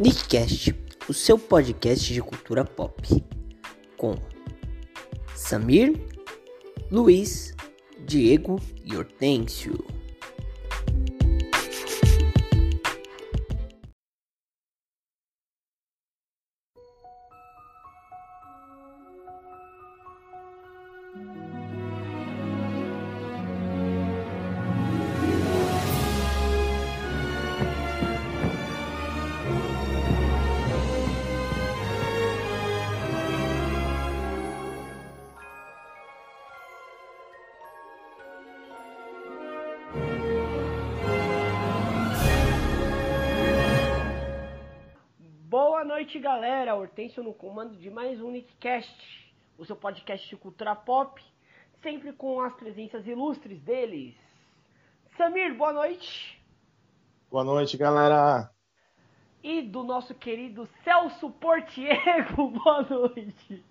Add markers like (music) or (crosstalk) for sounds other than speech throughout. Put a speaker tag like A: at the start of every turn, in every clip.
A: Nickcast, o seu podcast de cultura pop, com Samir, Luiz, Diego e Hortêncio.
B: Galera. Hortêncio no comando de mais um Nickcast, o seu podcast de cultura pop, sempre com as presenças ilustres deles. Samir, boa noite.
C: Boa noite, galera.
B: E do nosso querido Celso Portiego, (laughs) boa noite.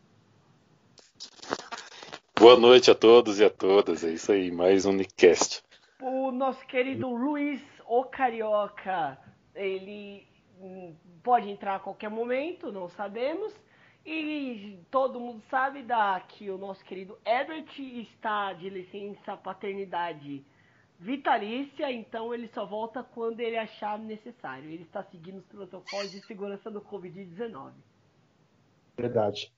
D: Boa noite a todos e a todas. É isso aí, mais um Nickcast.
B: O nosso querido Luiz, o Carioca, ele pode entrar a qualquer momento, não sabemos. E todo mundo sabe da, que o nosso querido Herbert está de licença paternidade vitalícia, então ele só volta quando ele achar necessário. Ele está seguindo os protocolos de segurança do Covid-19.
C: Verdade.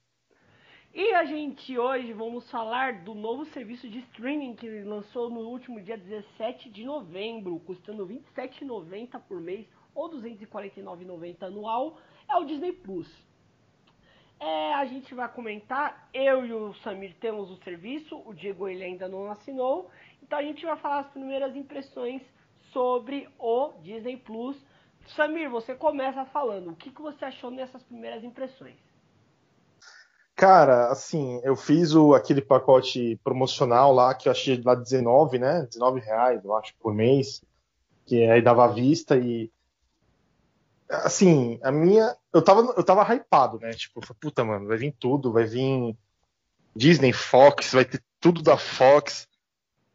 B: E a gente hoje vamos falar do novo serviço de streaming que lançou no último dia 17 de novembro, custando R$ 27,90 por mês ou R$ 249,90 anual, é o Disney Plus. É, a gente vai comentar, eu e o Samir temos o serviço, o Diego ele ainda não assinou, então a gente vai falar as primeiras impressões sobre o Disney Plus. Samir, você começa falando, o que, que você achou nessas primeiras impressões?
C: Cara, assim, eu fiz o, aquele pacote promocional lá que eu achei lá 19, né? 19 reais, eu acho, por mês. Que aí dava à vista e. Assim, a minha. Eu tava, eu tava hypado, né? Tipo, puta, mano, vai vir tudo, vai vir Disney, Fox, vai ter tudo da Fox.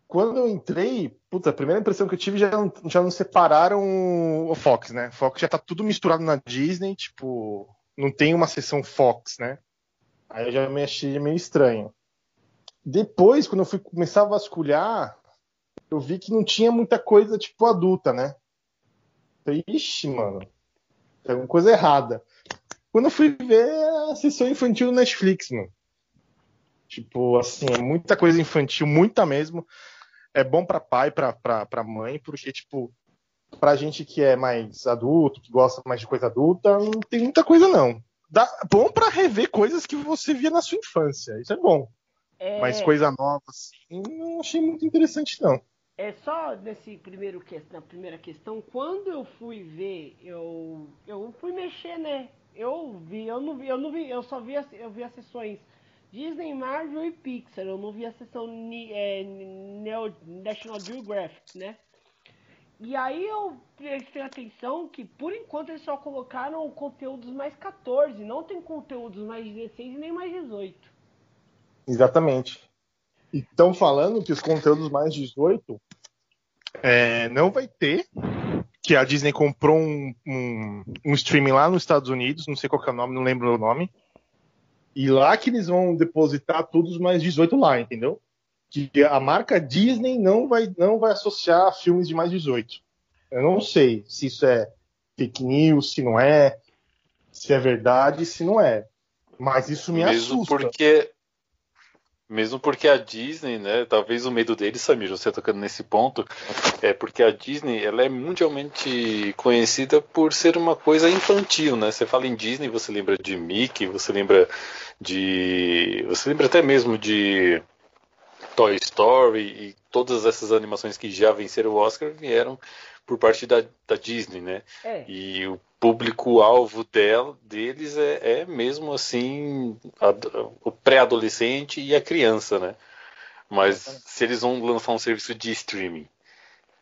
C: Quando eu entrei, puta, a primeira impressão que eu tive já já não separaram o Fox, né? Fox já tá tudo misturado na Disney, tipo, não tem uma seção Fox, né? Aí eu já me achei meio estranho. Depois, quando eu fui começar a vasculhar, eu vi que não tinha muita coisa, tipo, adulta, né? Ixi, mano, tem alguma coisa errada. Quando eu fui ver a sessão infantil do Netflix, mano. Tipo, assim, é muita coisa infantil, muita mesmo. É bom pra pai, pra, pra, pra mãe, porque, tipo, pra gente que é mais adulto, que gosta mais de coisa adulta, não tem muita coisa, não dá, bom para rever coisas que você via na sua infância. Isso é bom. É... Mas coisa nova, assim, não achei muito interessante, não.
B: É só nesse primeiro na primeira questão, quando eu fui ver, eu, eu fui mexer, né? Eu vi, eu não vi, eu não vi, eu só vi, as, eu vi as sessões Disney, Marvel e Pixar. Eu não vi a sessão é, Neo, National Geographic, né? E aí eu prestei atenção que por enquanto eles só colocaram conteúdos mais 14, não tem conteúdos mais 16 e nem mais 18.
C: Exatamente. E estão falando que os conteúdos mais 18 é, não vai ter, que a Disney comprou um, um, um, streaming lá nos Estados Unidos, não sei qual é o nome, não lembro o nome. E lá que eles vão depositar todos os mais 18 lá, entendeu? que a marca Disney não vai, não vai associar filmes de mais 18. Eu não sei se isso é fake news, se não é, se é verdade, se não é. Mas isso me
D: mesmo
C: assusta.
D: Porque, mesmo porque a Disney, né, talvez o medo deles, Samir, você tocando nesse ponto, é porque a Disney ela é mundialmente conhecida por ser uma coisa infantil, né? Você fala em Disney, você lembra de Mickey, você lembra de. Você lembra até mesmo de Toy Story todas essas animações que já venceram o Oscar vieram por parte da, da Disney, né? É. E o público-alvo deles é, é, mesmo assim a, o pré-adolescente e a criança, né? Mas se eles vão lançar um serviço de streaming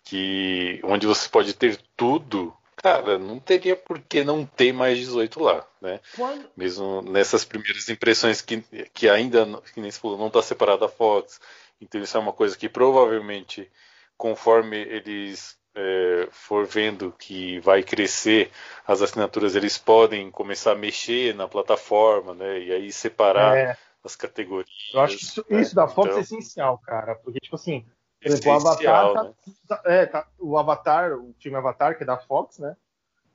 D: que onde você pode ter tudo, cara, não teria por que não ter mais 18 lá, né? Quando... Mesmo nessas primeiras impressões que, que ainda, que nem se falou, não está separada a Fox, então isso é uma coisa que provavelmente, conforme eles é, for vendo que vai crescer as assinaturas, eles podem começar a mexer na plataforma, né? E aí separar é. as categorias.
C: Eu acho que isso, né? isso da Fox então, é essencial, cara. Porque, tipo assim, por exemplo, o Avatar. Tá, né? é, tá, o Avatar, o filme Avatar, que é da Fox, né?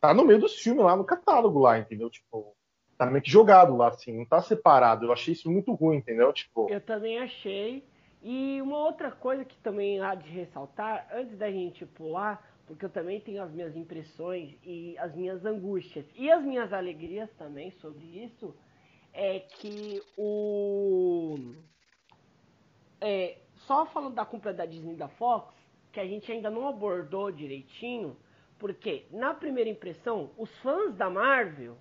C: Tá no meio dos filmes lá no catálogo lá, entendeu? Tipo, tá meio que jogado lá, assim, não tá separado. Eu achei isso muito ruim, entendeu? Tipo.
B: Eu também achei. E uma outra coisa que também há de ressaltar, antes da gente pular, porque eu também tenho as minhas impressões e as minhas angústias e as minhas alegrias também sobre isso, é que o. É, só falando da compra da Disney da Fox, que a gente ainda não abordou direitinho, porque na primeira impressão, os fãs da Marvel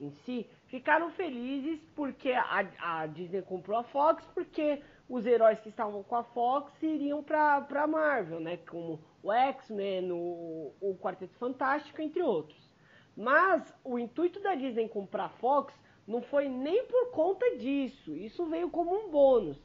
B: em si ficaram felizes porque a, a Disney comprou a Fox, porque os heróis que estavam com a Fox iriam para a Marvel, né? Como o X-Men, o, o Quarteto Fantástico, entre outros. Mas o intuito da Disney comprar a Fox não foi nem por conta disso. Isso veio como um bônus.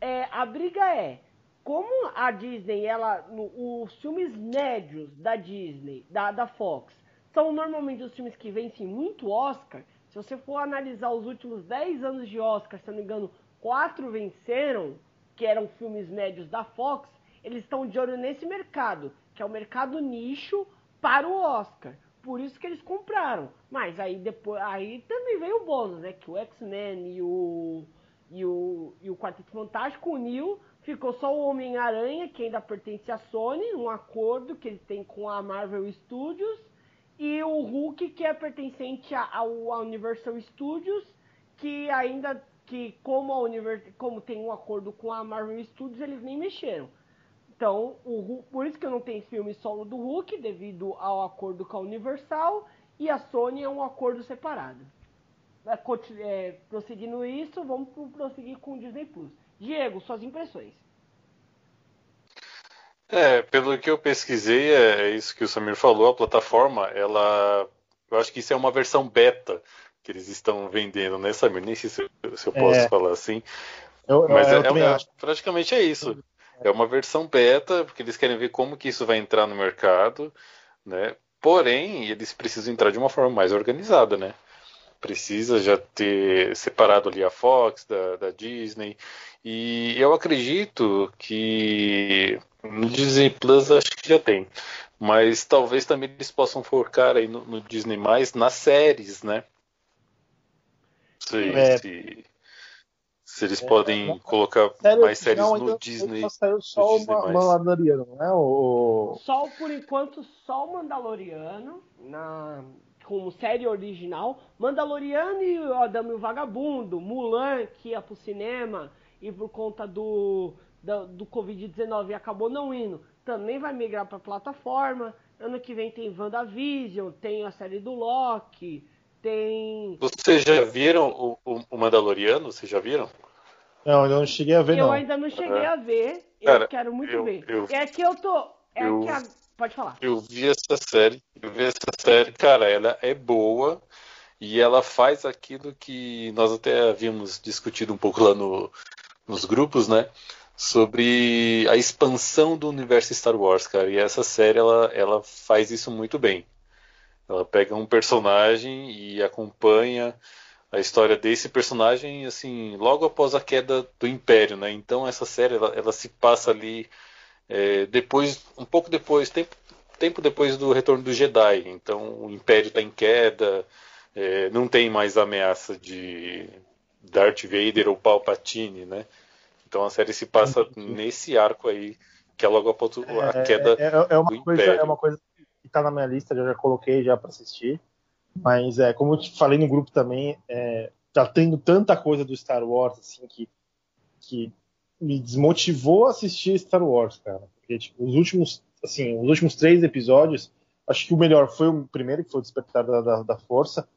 B: É, a briga é como a Disney, ela, no, os filmes médios da Disney, da, da Fox, são normalmente os filmes que vencem muito Oscar. Se você for analisar os últimos 10 anos de Oscar, se não me engano, quatro venceram, que eram filmes médios da Fox, eles estão de olho nesse mercado, que é o mercado nicho para o Oscar. Por isso que eles compraram. Mas aí depois, aí também veio o bônus, né? Que o X-Men e o e o, e o Quarteto Fantástico uniu, ficou só o Homem-Aranha, que ainda pertence à Sony, um acordo que ele tem com a Marvel Studios, e o Hulk, que é pertencente ao Universal Studios, que ainda que como a Univers como tem um acordo com a Marvel Studios, eles nem mexeram. Então, o por isso que não tenho filme solo do Hulk, devido ao acordo com a Universal, e a Sony é um acordo separado. É, é, prosseguindo isso, vamos prosseguir com o Disney Plus. Diego, suas impressões.
D: É, pelo que eu pesquisei, é isso que o Samir falou, a plataforma, ela. Eu acho que isso é uma versão beta que eles estão vendendo, né, Samir? Nem sei se, se eu posso é. falar assim. Eu, Mas eu, é, é, praticamente é isso. É uma versão beta, porque eles querem ver como que isso vai entrar no mercado, né? Porém, eles precisam entrar de uma forma mais organizada, né? Precisa já ter separado ali a Fox da, da Disney. E eu acredito que no Disney Plus acho que já tem. Mas talvez também eles possam focar aí no, no Disney mais nas séries, né? Se, é. se, se, eles é, podem é, colocar série mais séries não, no Disney. Só
C: saiu só o Mandaloriano, não é? O...
B: Só por enquanto, só o Mandaloriano na como série original. Mandaloriano e o Adamo e o Vagabundo, Mulan, que ia pro cinema e por conta do, do, do Covid-19 acabou não indo, também vai migrar pra plataforma. Ano que vem tem WandaVision, tem a série do Loki, tem.
D: Vocês já viram o, o, o Mandaloriano? Vocês já viram?
C: Não, eu não cheguei a ver,
B: eu
C: não.
B: ainda não cheguei é. a ver. Eu Cara, quero muito
D: eu,
B: ver.
D: Eu,
B: é que eu tô. É eu, que a... Pode falar.
D: Eu vi essa série. Eu vi essa série, cara, ela é boa e ela faz aquilo que nós até havíamos discutido um pouco lá no, nos grupos, né? Sobre a expansão do universo Star Wars, cara. E essa série ela, ela faz isso muito bem. Ela pega um personagem e acompanha a história desse personagem assim logo após a queda do Império, né? Então essa série ela, ela se passa ali é, depois, um pouco depois, tempo, tempo depois do retorno do Jedi. Então o Império está em queda, é, não tem mais ameaça de Darth Vader ou Palpatine, né? Então a série se passa nesse arco aí que é logo após a queda
C: é, é, é uma do coisa, Império. É uma coisa que tá na minha lista, eu já coloquei já para assistir. Mas é, como eu te falei no grupo também, é, tá tendo tanta coisa do Star Wars assim que, que me desmotivou a assistir Star Wars, cara. Porque tipo, os últimos, assim, os últimos três episódios, acho que o melhor foi o primeiro, que foi o Despertar da, da, da Força,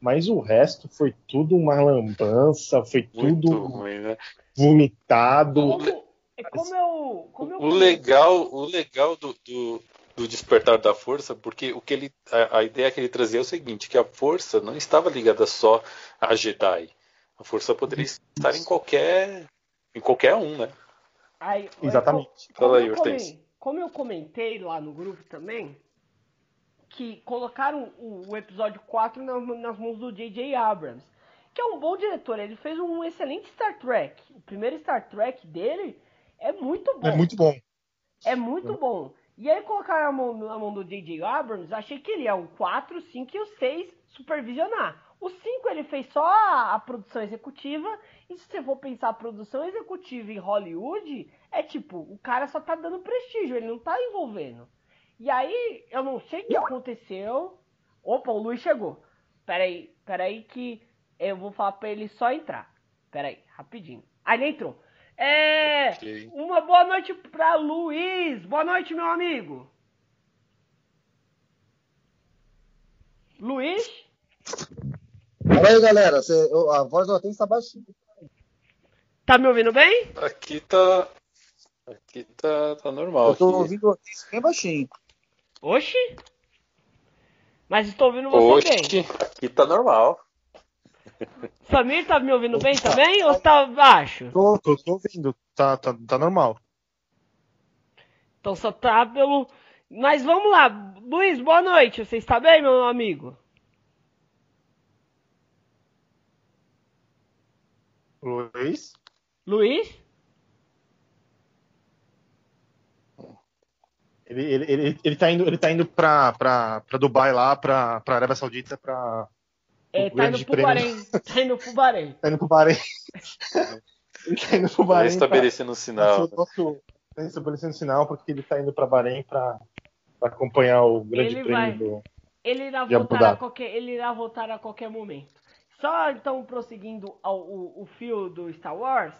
C: mas o resto foi tudo uma lambança, foi
D: Muito
C: tudo
D: ruim, né?
C: vomitado.
B: Como, é como eu, como eu
D: o legal, o legal do, do, do despertar da força, porque o que ele, a, a, ideia que ele trazia é o seguinte, que a força não estava ligada só a Jedi. A força poderia estar em qualquer em qualquer um, né?
B: Aí,
C: Exatamente.
B: Como, como, eu como eu comentei lá no grupo também, que colocaram o, o episódio 4 nas, nas mãos do J.J. Abrams, que é um bom diretor. Ele fez um excelente Star Trek. O primeiro Star Trek dele é muito bom.
C: É muito bom.
B: É muito bom. E aí colocaram a mão na mão do J.J. Abrams, achei que ele ia o 4, o 5 e o 6 supervisionar. O 5 ele fez só a, a, produção executiva, e se você for pensar a produção executiva em Hollywood, é tipo, o cara só tá dando prestígio, ele não tá envolvendo. E aí, eu não sei o que aconteceu. Opa, o Luiz chegou. Peraí, peraí que eu vou falar pra ele só entrar. Peraí, rapidinho. Aí ele entrou. É. Okay. Uma boa noite pra Luiz. Boa noite, meu amigo. Luiz?
E: Fala aí, galera. Você, a voz do Atenção está baixinha.
B: Tá me ouvindo bem?
D: Aqui tá. Aqui tá, tá normal.
E: Eu tô aqui. ouvindo o Atenção bem baixinho.
B: Oxi! Mas estou ouvindo você Oxi, bem.
D: Aqui tá normal.
B: Samir, tá me ouvindo bem também ou tá baixo?
C: Tô, tô, tô ouvindo. Tá, tá, tá normal.
B: Então só tá pelo. Mas vamos lá. Luiz, boa noite. Você está bem, meu amigo?
C: Luiz?
B: Luiz?
C: Ele, ele, ele, ele tá indo, ele tá indo pra, pra, pra Dubai lá, pra, pra Arábia Saudita, pra.
B: É, tá indo pro Bahrein. Tá indo pro Bahrein.
C: tá indo pro Bahrein. ele (laughs) tá indo pro Bahrein.
D: Tá estabelecendo um sinal.
C: Nosso, tá estabelecendo sinal porque ele tá indo pra Bahrein pra, pra acompanhar o grande ele prêmio vai, do.
B: Ele irá, voltar a qualquer, ele irá voltar a qualquer momento. Só então prosseguindo ao, o, o fio do Star Wars,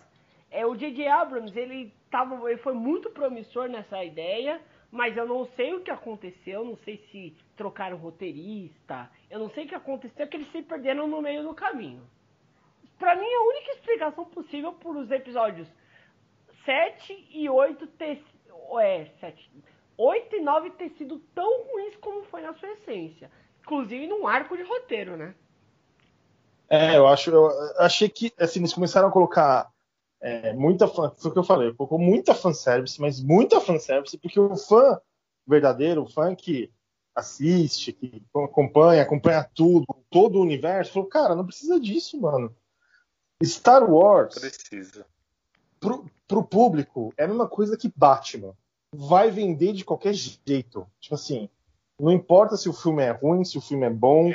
B: é, o J.J. Abrams ele, tava, ele foi muito promissor nessa ideia mas eu não sei o que aconteceu, não sei se trocaram roteirista, eu não sei o que aconteceu, que eles se perderam no meio do caminho. Para mim, a única explicação possível por os episódios 7 e 8 ter. É, 7. 8 e 9 ter sido tão ruins como foi na sua essência. Inclusive num arco de roteiro, né?
C: É, eu acho. Eu achei que assim, eles começaram a colocar é, muita foi o que eu falei, colocou muita fanservice, mas muita fanservice, porque o fã verdadeiro, o fã que assiste, que acompanha, acompanha tudo, todo o universo, falou, cara, não precisa disso, mano. Star Wars.
D: Precisa.
C: Pro, pro público, é a mesma coisa que Batman. Vai vender de qualquer jeito. Tipo assim, não importa se o filme é ruim, se o filme é bom,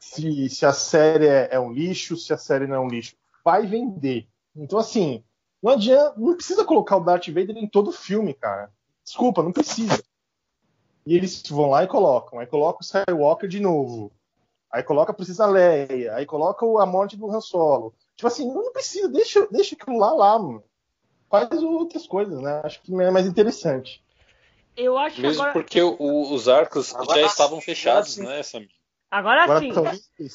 C: se, se a série é, é um lixo, se a série não é um lixo. Vai vender. Então, assim, não adianta, não precisa colocar o Darth Vader em todo filme, cara. Desculpa, não precisa. E eles vão lá e colocam. Aí coloca o Skywalker de novo. Aí coloca a Princesa Leia. Aí coloca a morte do Han Solo. Tipo assim, não precisa, deixa, deixa aquilo lá lá, mano. Faz outras coisas, né? Acho que é mais interessante.
B: Eu acho
D: Mesmo
B: agora...
D: porque o, os arcos agora, já estavam fechados, né, Samir?
B: Agora, agora sim.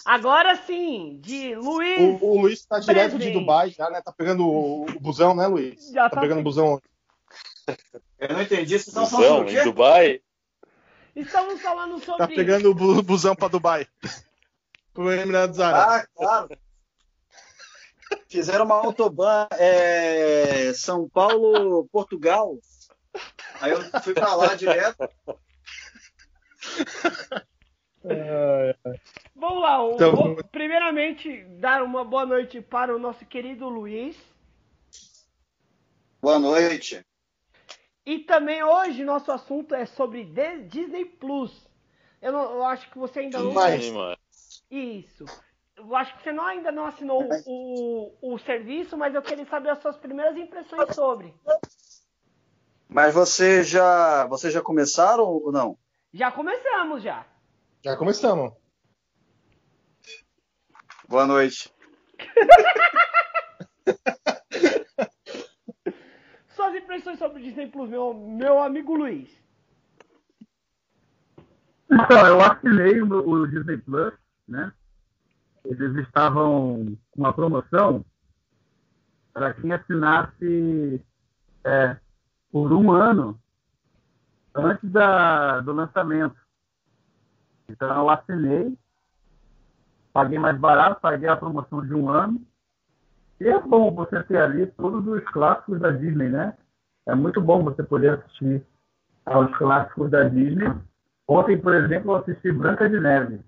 B: Agora sim, de Luiz.
C: O, o Luiz tá direto de Dubai já, né? Tá pegando o, o busão, né, Luiz? Já tá, tá pegando o busão.
E: Eu não entendi.
D: Vocês estão falando em Dubai?
B: Estamos falando sobre.
C: Tá pegando o busão pra Dubai. (laughs) Pro Emirados
E: Árabes. Ah, claro. Fizeram uma autobahn é, São Paulo, Portugal. Aí eu fui pra lá direto. (laughs)
B: Vamos lá, então, vou, primeiramente dar uma boa noite para o nosso querido Luiz.
E: Boa noite.
B: E também hoje nosso assunto é sobre Disney Plus. Eu, não, eu acho que você ainda não.
D: Mais.
B: Isso. Eu acho que você não, ainda não assinou o, o serviço, mas eu queria saber as suas primeiras impressões sobre.
E: Mas você já, você já começaram ou não?
B: Já começamos já.
C: Já começamos.
E: Boa noite. (laughs)
B: Suas impressões sobre o Disney Plus, meu, meu amigo Luiz.
F: Então, eu assinei o, o Disney Plus, né? Eles estavam com uma promoção para quem assinasse é, por um ano antes da, do lançamento. Então eu assinei, paguei mais barato, paguei a promoção de um ano. E é bom você ter ali todos os clássicos da Disney, né? é muito bom você poder assistir aos clássicos da Disney. Ontem, por exemplo, eu assisti Branca de Neve.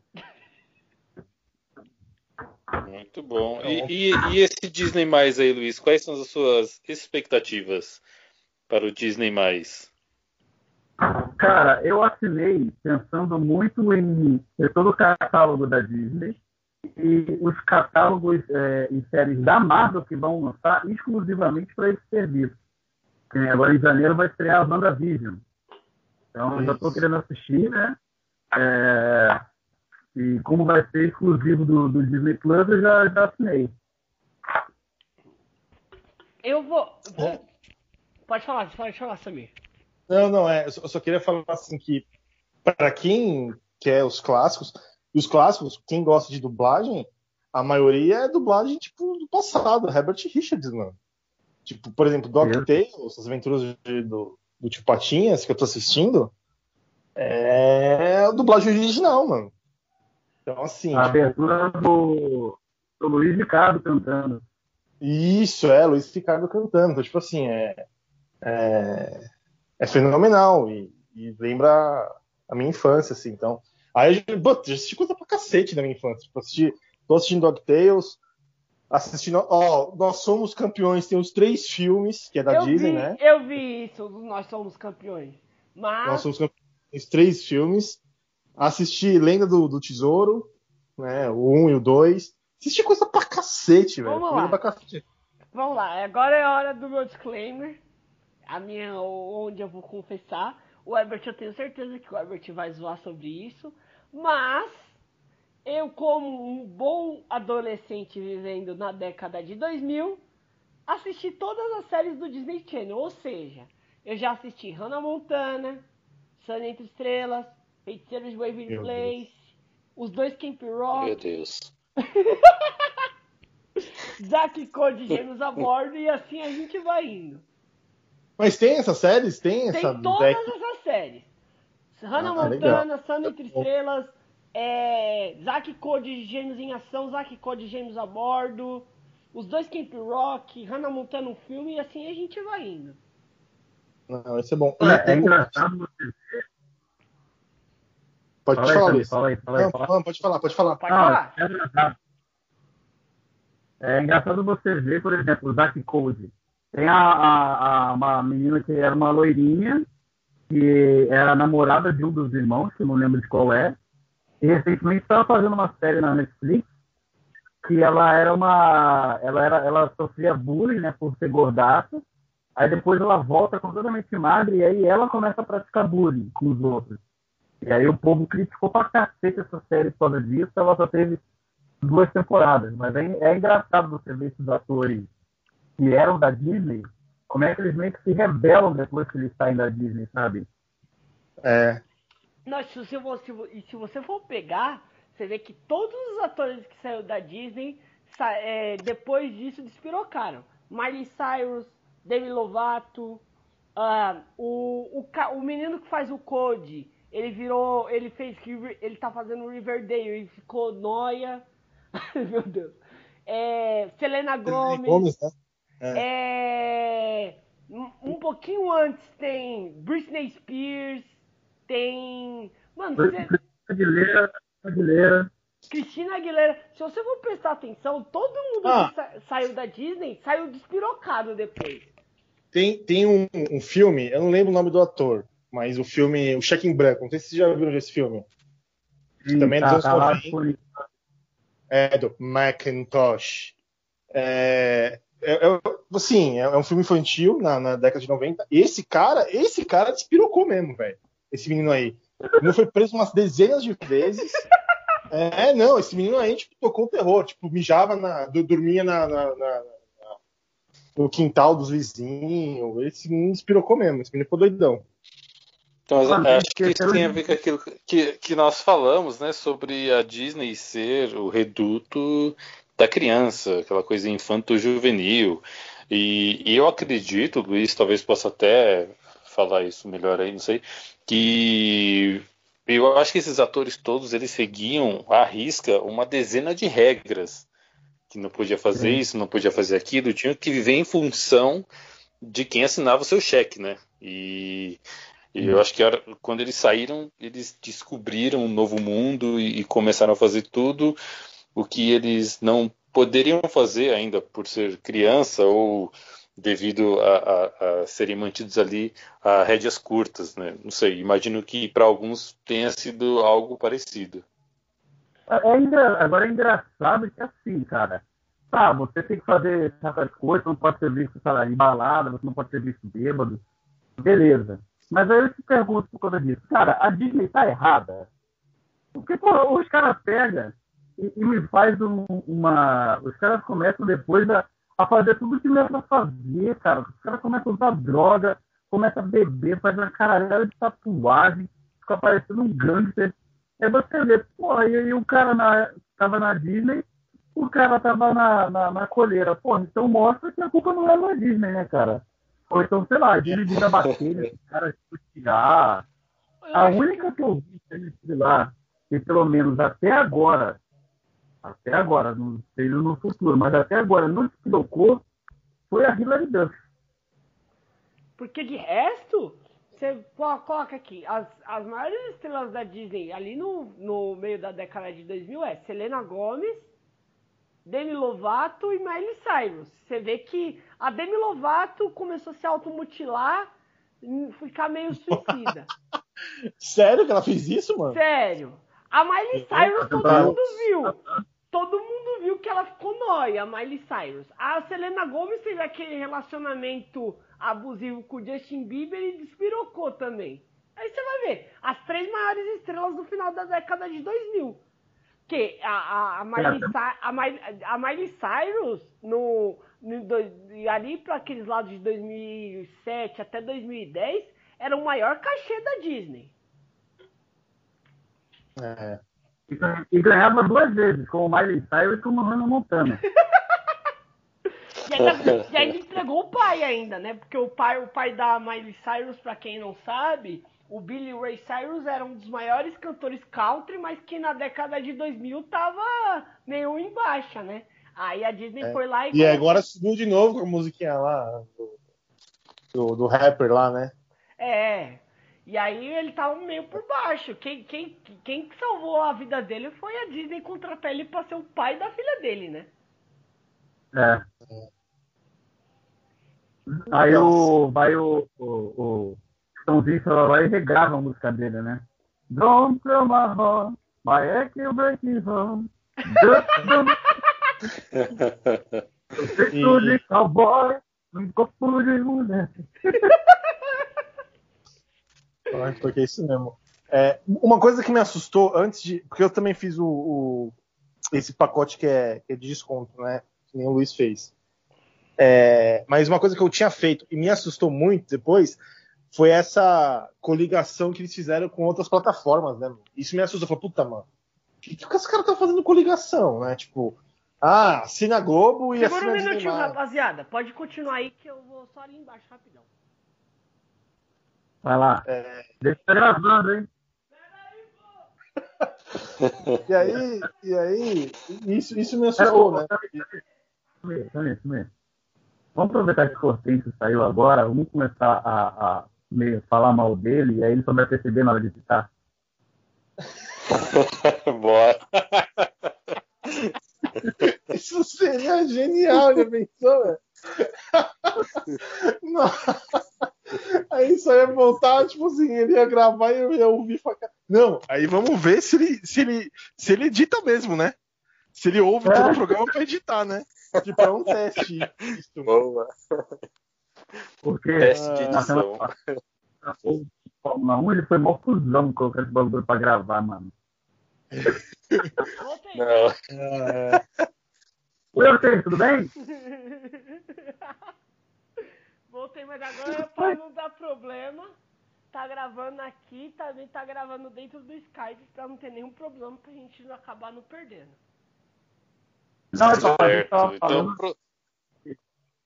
D: Muito bom. E, e, e, esse Disney mais aí, Luiz, quais são as suas expectativas para o Disney mais?
F: Cara, eu assinei pensando muito em ter todo o catálogo da Disney e os catálogos é, e séries da Marvel que vão lançar exclusivamente para esse serviço. agora em janeiro vai estrear a WandaVision. Então eu já estou querendo assistir, né? É, e como vai ser exclusivo do, do Disney Plus, eu já, já assinei.
B: Eu vou. vou... Pode falar, pode falar, Samir.
C: Não, não, é. Eu só, eu só queria falar assim que, para quem quer os clássicos, os clássicos, quem gosta de dublagem, a maioria é dublagem, tipo, do passado, Herbert Richards, mano. Tipo, por exemplo, DuckTales, as aventuras de, do, do Tio Patinhas, que eu tô assistindo, é a dublagem original, mano. Então, assim.
F: A abertura do, do Luiz Ricardo cantando.
C: Isso, é, Luiz Ricardo cantando. Então, tipo assim, é, é, é fenomenal e, e, lembra a minha infância, assim. Então, aí eu já assisti coisa pra cacete na minha infância. Tipo, assisti, tô assistindo DuckTales, assistindo. Ó, Nós Somos Campeões, tem os três filmes, que é da
B: eu
C: Disney,
B: vi,
C: né?
B: Eu vi isso, Nós Somos Campeões. Mas.
C: Nós Somos Campeões, três filmes. Assisti Lenda do, do Tesouro, né? O 1 um e o 2. Assisti coisa pra cacete, velho.
B: Vamos
C: coisa
B: lá.
C: Pra cacete.
B: Vamos lá, agora é a hora do meu disclaimer. A minha, onde eu vou confessar. O Herbert, eu tenho certeza que o Herbert vai zoar sobre isso. Mas, eu, como um bom adolescente vivendo na década de 2000, assisti todas as séries do Disney Channel. Ou seja, eu já assisti Hannah Montana, Sun Entre Estrelas, Feiticeiros de Waverly
C: Meu
B: Place, os dois Camp Rock,
D: Meu Deus. (laughs)
B: Zack Code Gêmeos a bordo e assim a gente vai indo.
C: Mas tem essas séries? Tem,
B: Tem
C: essa
B: todas
C: deck?
B: essas séries. Hannah
C: Ah,
B: Montana, Sun Entre Estrelas, é, Zack Code Gêmeos em Ação, Zack Code Gêmeos a bordo, os dois Camp Rock, Hannah Montana um filme e assim a gente vai indo.
C: Não, esse é bom.
F: É, é engraçado você
C: Pode
F: Fala aí,
C: falar, Luiz.
F: fala aí, fala aí,
C: Não,
F: fala.
C: não, pode falar, pode falar.
B: Pode falar.
F: é engraçado. É engraçado você ver, por exemplo, o Zack Code. Tem a, a- a- uma menina que era uma loirinha, que era namorada de um dos irmãos, que eu não lembro de qual é. E recentemente estava fazendo uma série na Netflix que ela era uma. Ela, era, ela sofria bullying, né, por ser gordaça. Aí depois ela volta completamente magra e aí ela começa a praticar bullying com os outros. E aí o povo criticou pra cacete essa série causa disso, ela só teve duas temporadas. Mas é, é engraçado você ver esses atores que eram da Disney, como é que eles meio que se rebelam depois que eles saem da Disney, sabe?
C: É.
B: Não, se você, for- se e se você for pegar, você vê que todos os atores que saíram da Disney, sa- é, depois disso, despirocaram. Miley Cyrus, Demi Lovato, ah, o, o, o menino que faz o Code, ele virou, ele fez, River- ele tá fazendo Riverdale e ficou noia. (laughs) Meu Deus. É, Selena Gomez.
C: Gomes, né?
B: É, um, um pouquinho antes tem Britney Spears, tem. Mano, cê-
F: Aguilera, Aguilera.
B: Cristina Aguilera. Se você for prestar atenção, todo mundo
C: Ah.
B: que sa- saiu da Disney saiu despirocado depois.
C: Tem, tem um, um filme, eu não lembro o nome do ator, mas o filme, o Cheque em Branco, não sei se vocês já viram esse filme. Também dos
F: tá,
C: anos
F: tá lá
C: 90.
F: disponível.
C: É do Macintosh. É, é, é- assim, é, é um filme infantil na, na década de 90. Esse cara, esse cara despirocou mesmo, velho. Esse menino aí. O menino foi preso umas dezenas de vezes. É, não, esse menino aí, tipo, tocou o terror. Tipo, mijava, na, dormia na, na- na- na- no quintal dos vizinhos. Esse menino despirocou mesmo. Esse menino ficou doidão.
D: Então, mas
F: Ah,
D: acho que isso tem a
F: de-
D: ver com aquilo que, que nós falamos, né, sobre a Disney ser o reduto da criança, aquela coisa infanto-juvenil. E, e eu acredito, Luiz talvez possa até falar isso melhor aí, não sei, que eu acho que esses atores todos eles seguiam à risca uma dezena de regras que não podia fazer
F: Sim.
D: isso, não podia fazer aquilo, tinham que viver em função de quem assinava o seu cheque, né? E, e eu acho que era, quando eles saíram, eles descobriram um novo mundo e, e começaram a fazer tudo o que eles não poderiam fazer ainda por ser criança ou devido a, a, a, serem mantidos ali a rédeas curtas, né? Não sei, imagino que para alguns tenha sido algo parecido.
F: É, é, agora é engraçado que assim, cara, tá, você tem que fazer certas coisas, não pode ser visto, sei lá, embalado, você não pode ser visto bêbado, beleza. Mas aí eu te pergunto por causa disso, cara, a Disney tá errada? Porque, pô, os caras pegam e, e, me faz um, uma... Os caras começam depois a, a fazer tudo que não é pra fazer, cara. Os caras começam a usar droga, começam a beber, faz uma caralhada de tatuagem, fica parecendo um gangster. É você vê, pô, e aí o cara na, tava na Disney o cara tava na, na, na coleira. Porra, então mostra que a culpa não é da Disney, né, cara? Ou então, sei lá, a Disney devia bater, o cara tirar. A única que eu vi lá, que pelo menos até agora, até agora, não sei no futuro, mas até agora não se trocou, foi a Hilary Duff.
B: Porque de resto, você coloca aqui, as, as maiores estrelas da Disney ali no, no meio da década de 2000 é Selena Gomez, Demi Lovato e Miley Cyrus. Você vê que a Demi Lovato começou a se automutilar, ficar meio suicida. (laughs)
C: Sério que ela fez isso, mano?
B: Sério. A Miley Cyrus todo mundo viu. (laughs) Todo mundo viu que ela ficou nóia, a Miley Cyrus. A Selena Gomez teve aquele relacionamento abusivo com o Justin Bieber e despirocou também. Aí você vai ver, as três maiores estrelas do final da década de 2000 que a, a, a, Miley, a, Miley, a Miley Cyrus, no, no, ali para aqueles lados de 2007 até 2010, era o maior cachê da Disney.
F: É. E, ganhava duas vezes, com o Miley Cyrus e com o Hannah Montana. (laughs)
B: e, ainda, e ainda (laughs) entregou o pai ainda, né? Porque o pai, o pai da Miley Cyrus, para quem não sabe, o Billy Ray Cyrus era um dos maiores cantores country, mas que na década de 2000 tava meio em baixa, né? Aí a Disney é. foi lá e.
C: E agora subiu de novo com a musiquinha lá, do, do, do, rapper lá, né?
B: É. E aí ele tava meio por baixo. Quem, quem, quem salvou a vida dele foi a Disney contratar ele pra ser o pai da filha dele, né?
F: É. Aí o, vai o, o, o Chitãozinho Chororó e regrava a música dele, né? Don't throw my heart, my ache you break me home. Eu de cowboy, um corpo de
C: Porque é isso mesmo. É, uma coisa que me assustou antes de. Porque eu também fiz o, o esse pacote que é, que é, de desconto, né? Que nem o Luiz fez. É, mas uma coisa que eu tinha feito e me assustou muito depois foi essa coligação que eles fizeram com outras plataformas, né? Isso me assustou. Eu falei, puta, mano, o que, que os caras estão fazendo coligação, né? Tipo, ah, assina Globo e
B: Segura assina um minutinho, rapaziada. Pode continuar aí que eu vou só ali embaixo, rapidão.
F: Vai lá. É... Deixa eu gravando, hein?
C: e aí, e aí, isso, isso me assustou, é,
F: né? Isso mesmo. Vamos aproveitar que o Hortêncio saiu agora, vamos começar a, a meio falar mal dele, e aí ele só vai perceber na hora de editar. (laughs)
D: Bora. (laughs)
C: Isso seria genial, já pensou? (laughs) aí só ia voltar, tipo assim, ele ia gravar e eu ia ouvir falar. Não, aí vamos ver se ele, se ele, se ele edita mesmo, né? Se ele ouve todo o programa pra editar, né? Tipo, é um teste. Isso.
D: Boa.
F: Porque
D: teste de edição.
F: O Fórmula 1 ele foi mó fusão colocar esse bagulho pra gravar, mano.
D: Não.
F: Oi, tudo bem? (laughs)
B: Voltei, mas agora pra não dar problema, tá gravando aqui, também tá gravando dentro do Skype pra não ter nenhum problema pra gente não acabar não perdendo.
F: Não, eu tava falando então,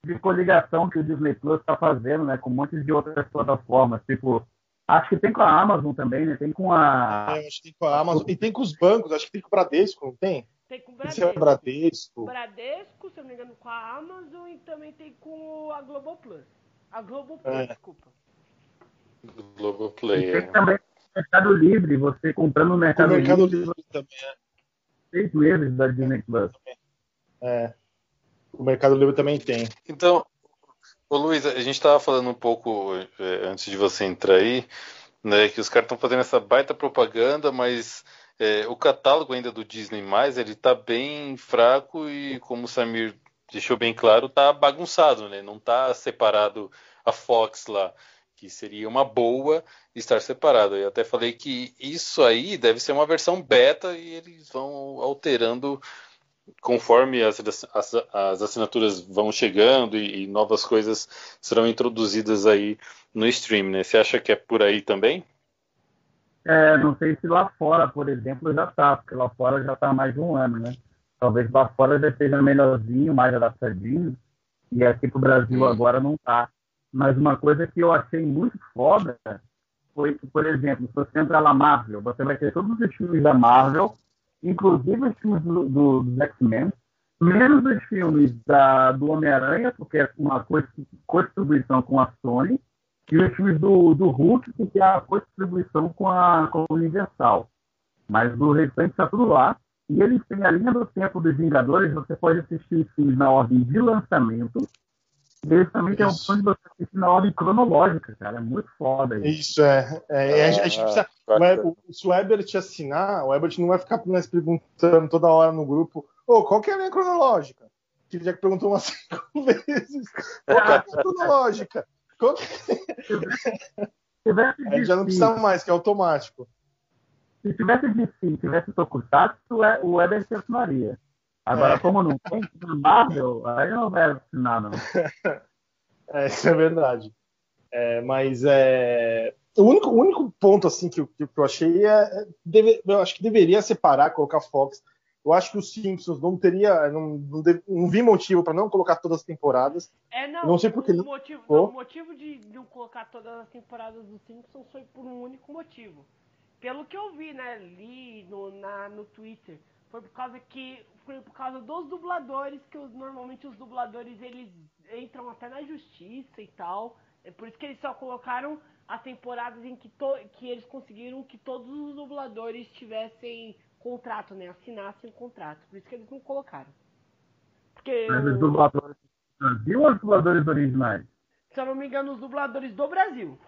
F: de coligação que o Disney Plus tá fazendo, né, com um monte de outras plataformas, tipo, acho que tem com a Amazon também, né, tem com a...
C: É, acho que tem com a Amazon, e tem com os bancos, acho que tem com o Bradesco, não tem?
B: Tem com o
C: Bradesco.
B: É
C: Bradesco.
B: Bradesco, se eu não me engano, com a Amazon e também tem com a Global Plus. A Globoplay,
C: É.
B: desculpa.
D: Globoplay.
F: E
D: é.
F: tem também o Mercado Livre, você comprando no
C: O
F: Mercado,
C: Mercado
F: Livre,
C: Livre também
F: seis meses da Disney Plus.
C: é. O Mercado Livre também tem.
D: Então, ô Luiz, a gente estava falando um pouco é, antes de você entrar aí, né, que os caras estão fazendo essa baita propaganda, mas é, o catálogo ainda do Disney ele tá bem fraco e, como o Samir deixou bem claro, tá bagunçado, né? Não tá separado a Fox lá, que seria uma boa estar separado. Eu até falei que isso aí deve ser uma versão beta e eles vão alterando conforme as, as, as assinaturas vão chegando e, e novas coisas serão introduzidas aí no stream, né? Você acha que é por aí também?
F: É, não sei se lá fora, por exemplo, já tá, porque lá fora já tá há mais de um ano, né? Talvez lá fora já esteja melhorzinho, mais adaptadinho, e aqui pro Brasil
D: Hum.
F: agora não tá. Mas uma coisa que eu achei muito foda foi que, por exemplo, se você entrar na Marvel, você vai ter todos os filmes da Marvel, inclusive os filmes do, do, X-Men, menos os filmes da, do Homem-Aranha, porque é uma co- co-distribuição com a Sony, e os filmes do, do Hulk, que é a co-distribuição com a, com a Universal. Mas do restante está tudo lá. E eles têm a linha do tempo dos Vingadores, você pode assistir os filmes na ordem de lançamento. E eles também têm a opção de você assistir na ordem cronológica, cara. É muito foda isso.
C: Isso é. é, a gente- a gente
D: Ah,
C: precisa-
D: bacana.
C: o- se o Ebert assinar, o Ebert não vai ficar mais perguntando toda hora no grupo: Ô, qual que é a linha cronológica? Que ele já perguntou umas (laughs) cinco vezes. Qual que é a linha cronológica?
F: Se
C: Aí (laughs) já não precisa mais, que é automático.
F: se tivesse DC, se tivesse Tokusatsu, é- o Eder assinaria. Agora,
C: É.
F: como não tem, na Marvel, aí não vai assinar, não. (laughs)
C: É, isso é verdade. É, mas é, o, único, o único ponto assim que, eu- que eu achei é, é deve- eu acho que deveria separar, colocar Fox. Eu acho que os Simpsons não teria, não, não, deve- não vi motivo para não colocar todas as temporadas.
B: É, não,
C: não sei por que
B: o motivo, não, o motivo de não colocar todas as temporadas dos Simpsons foi por um único motivo. Pelo que eu vi, né, li no, na, no Twitter, foi por causa que foi por causa dos dubladores que os- normalmente os dubladores eles entram até na justiça e tal. É por isso que eles só colocaram as temporadas em que, to, que eles conseguiram que todos os dubladores tivessem contrato, né, assinassem um contrato. Por isso que eles não colocaram. Porque
F: Mas os
B: o-
F: dubladores do Brasil ou os dubladores originais?
B: se eu não me engano, os dubladores do Brasil.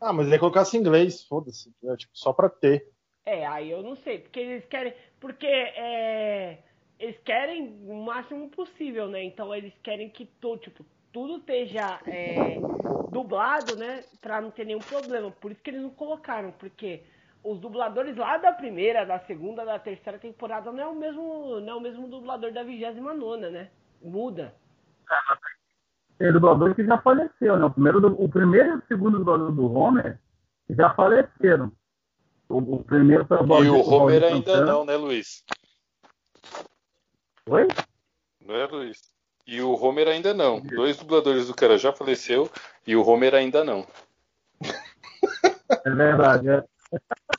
C: Ah, mas ele colocasse em inglês, foda-se, entendeu? tipo, só para ter.
B: É, aí eu não sei, porque eles querem. Porque é, eles querem o máximo possível, né? Então eles querem que to, tipo, tudo esteja é, dublado, né? Pra não ter nenhum problema. Por isso que eles não colocaram, porque os dubladores lá da primeira, da segunda, da terceira temporada não é o mesmo, não é o mesmo dublador da vigésima nona, né? Muda.
F: Tem dublador que já faleceu, né? O primeiro, o primeiro e o segundo dublador do Homer já faleceram. O, o primeiro foi o
D: E
F: Valdir-
D: o Homer
F: Valdir
D: ainda
F: Santana.
D: não, né, Luiz?
F: Oi?
D: Não é, Luiz? E o Homer ainda não. Dois dubladores do cara já faleceu e o Homer ainda não.
F: É verdade. É. (laughs)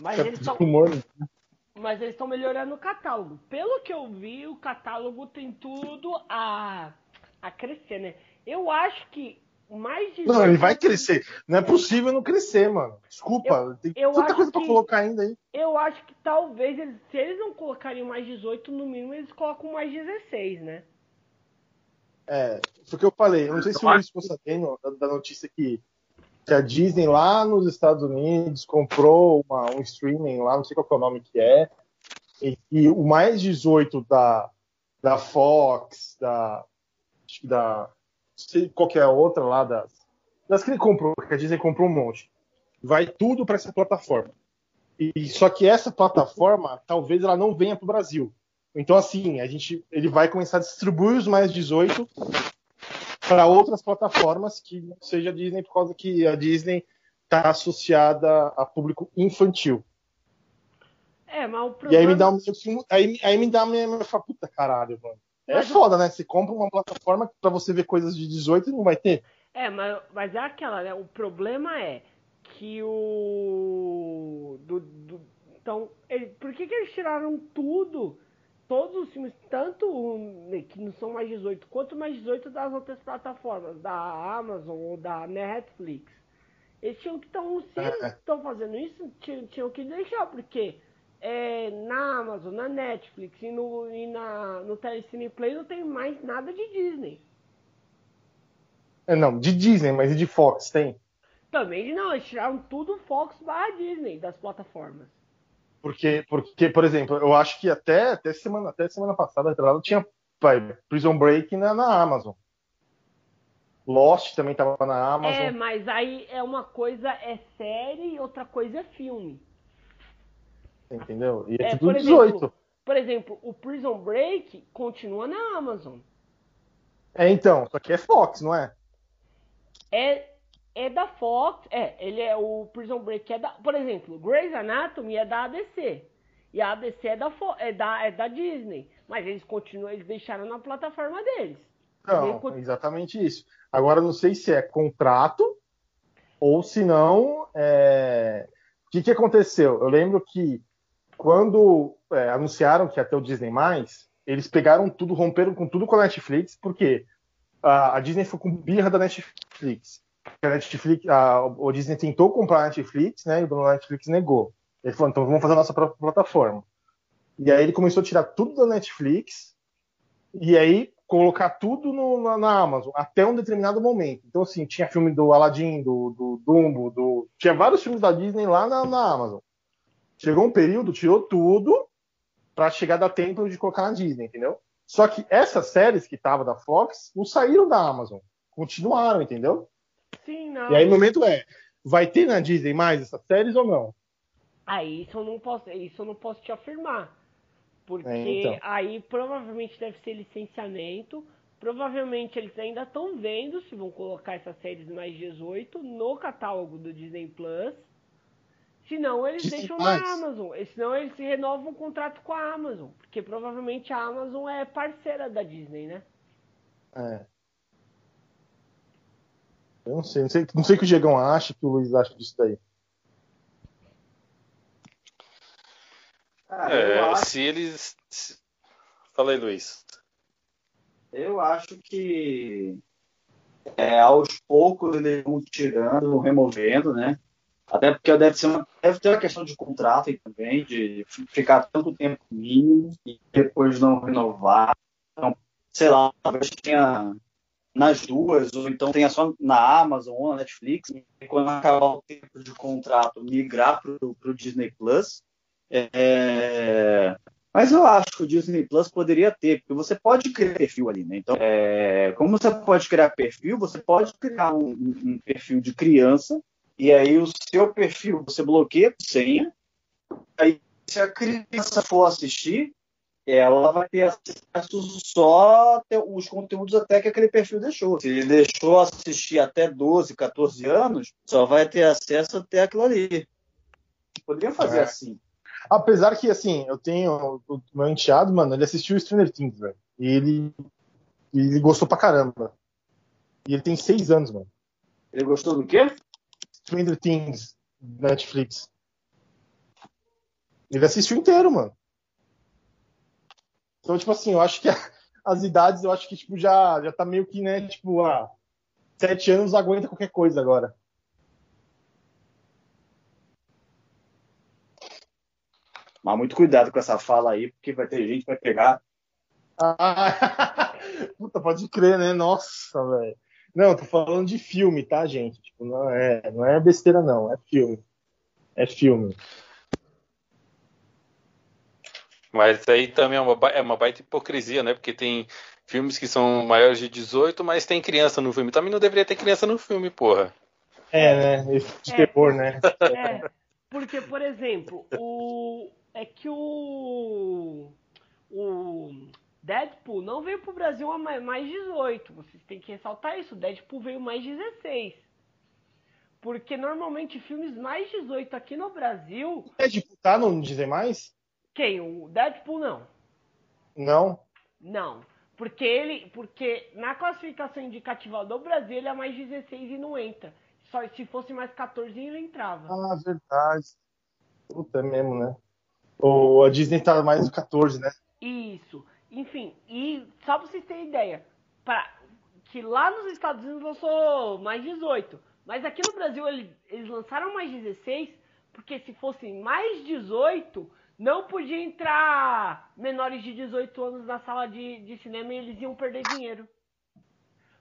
B: Mas eles
C: né?
B: Mas eles estão melhorando o catálogo. Pelo que eu vi, o catálogo tem tudo a, a crescer, né? Eu acho que mais de.
C: Não, ele vai crescer. Não é possível não crescer, mano. Desculpa, tem
B: eu
C: tanta coisa pra
B: que-
C: colocar ainda aí.
B: Eu acho que talvez, eles, se eles não colocarem mais 18, no mínimo eles colocam mais 16, né?
C: É, o que eu falei. Eu não sei se o Luiz ficou sabendo da, da notícia que, que a Disney lá nos Estados Unidos comprou uma- um streaming lá, não sei qual é o nome que é, e, e o mais 18 da, da Fox, da, da, não sei qual que é outra lá, das, das que ele comprou, que a Disney comprou um monte, vai tudo para essa plataforma. E só que essa plataforma, talvez ela não venha para o Brasil. Então, assim, a gente, ele vai começar a distribuir os mais 18 para outras plataformas que não seja a Disney, por causa que a Disney está associada a público infantil.
B: É, mas o
C: E
B: problema...
C: aí me dá um. Aí, aí me dá fala, puta caralho, mano. É
B: Mas
C: foda, né? Você compra uma plataforma para você ver coisas de 18 e não vai ter.
B: É, mas, mas é aquela, né? O problema é que o. Do, do- então, ele, por que, que eles tiraram tudo todos os filmes, tanto que não são mais 18, quanto mais 18 das outras plataformas, da Amazon ou da Netflix, eles tinham que estão, se eles estão fazendo isso, tinham, tinham que deixar, porque é, na Amazon, na Netflix e no, e na, no Telecine Play não tem mais nada de Disney.
C: É, não, de Disney, mas e de Fox tem?
B: Também não, eles tiraram tudo Fox barra Disney das plataformas.
C: Porque, porque, por exemplo, eu acho que até, até, semana, até semana passada, tinha vai, Prison Break na, na Amazon. Lost também estava na Amazon.
B: É, mas aí é uma coisa é série e outra coisa é filme.
C: Entendeu? E é, é tudo por 18. Exemplo,
B: por exemplo, o Prison Break continua na Amazon.
C: É, então, só que é Fox, não é?
B: É, é da Fox, é, ele é o Prison Break é da, por exemplo, Grey's Anatomy é da ABC. E a ABC é da, é da, é da Disney. Mas eles continuam, eles deixaram na plataforma deles.
C: Não, é exatamente isso. Agora não sei se é contrato ou se não. É... O que, que aconteceu? Eu lembro que quando é, anunciaram que ia ter o Disney, eles pegaram tudo, romperam com tudo com a Netflix, porque a, a Disney foi com birra da Netflix. A Netflix a, o Disney tentou comprar a Netflix, né? E o dono da Netflix negou. Ele falou, então vamos fazer a nossa própria plataforma. E aí ele começou a tirar tudo da Netflix e aí colocar tudo no, na, na, Amazon até um determinado momento. Então, assim, tinha filme do Aladdin, do, do Dumbo, do... tinha vários filmes da Disney lá na, na Amazon. Chegou um período, tirou tudo para chegar da tempo de colocar na Disney, entendeu? Só que essas séries que tava da Fox não saíram da Amazon, continuaram, entendeu?
B: Sim, não.
C: E aí o momento é, vai ter na Disney mais essas séries ou não?
B: Aí ah, isso eu não posso, isso eu não posso te afirmar. Porque é, então. aí provavelmente deve ser licenciamento. Provavelmente eles ainda estão vendo se vão colocar essas séries mais 18 no catálogo do Disney Plus. Senão eles deixam na Amazon. Senão eles renovam o contrato com a Amazon. Porque provavelmente a Amazon é parceira da Disney, né?
C: É. Eu não sei, não sei, não sei o que o Diegão acha, o que o Luiz acha disso daí.
D: Ah, é, acho... se eles. Fala aí, Luiz.
E: Eu acho que é, aos poucos eles vão tirando, removendo, né? Até porque deve, ser uma, deve ter uma questão de contrato aí também, de ficar tanto tempo mínimo e depois não renovar. Então, sei lá, talvez tenha nas duas, ou então tenha só na Amazon ou na Netflix, e quando acabar o tempo de contrato, migrar para o Disney Plus. É... Mas eu acho que o Disney Plus poderia ter, porque você pode criar perfil ali, né? Então, é... como você pode criar perfil, você pode criar um, um perfil de criança e aí o seu perfil você bloqueia a senha. Aí se a criança for assistir, ela vai ter acesso só os conteúdos até que aquele perfil deixou. Se ele deixou assistir até 12, 14 anos, só vai ter acesso até aquilo ali. Poderia fazer é. assim.
C: Apesar que, assim, eu tenho o meu enteado, mano, ele assistiu Stranger Things, velho. E ele, ele gostou pra caramba. E ele tem seis anos, mano.
E: Ele gostou do quê?
C: Stranger Things Netflix. Ele assistiu inteiro, mano. Então, tipo assim, eu acho que (laughs) as idades, eu acho que tipo, já, já tá meio que, né, tipo, ah, sete anos aguenta qualquer coisa agora.
E: Mas muito cuidado com essa fala aí, porque vai ter gente que vai pegar.
C: Ah, (laughs) puta, pode crer, né? Nossa, velho. Não, tô falando de filme, tá, gente? Tipo, não é, não é besteira, não. É filme. É filme.
D: Mas aí também é uma, é uma baita hipocrisia, né? Porque tem filmes que são maiores de 18, mas tem criança no filme. Também não deveria ter criança no filme, porra.
C: É, né? Esse de é, terror, né?
B: É, porque, por exemplo, o. É que o. O Deadpool não veio pro Brasil a mais 18. Vocês têm que ressaltar isso. Deadpool veio mais 16. Porque normalmente filmes mais 18 aqui no Brasil.
C: Deadpool tá no dizer mais?
B: Quem? O Deadpool não.
C: Não?
B: Não. Porque ele. Porque na classificação indicativa do Brasil ele é mais 16 e não entra. Só se fosse mais 14 ele entrava.
C: Ah, verdade. Puta é mesmo, né? O, a Disney tá mais do 14, né?
B: Isso. Enfim, e só pra vocês terem ideia, pra, que lá nos Estados Unidos lançou mais 18. Mas aqui no Brasil ele- eles lançaram mais 16, porque se fossem mais 18, não podia entrar menores de 18 anos na sala de, de cinema e eles iam perder dinheiro.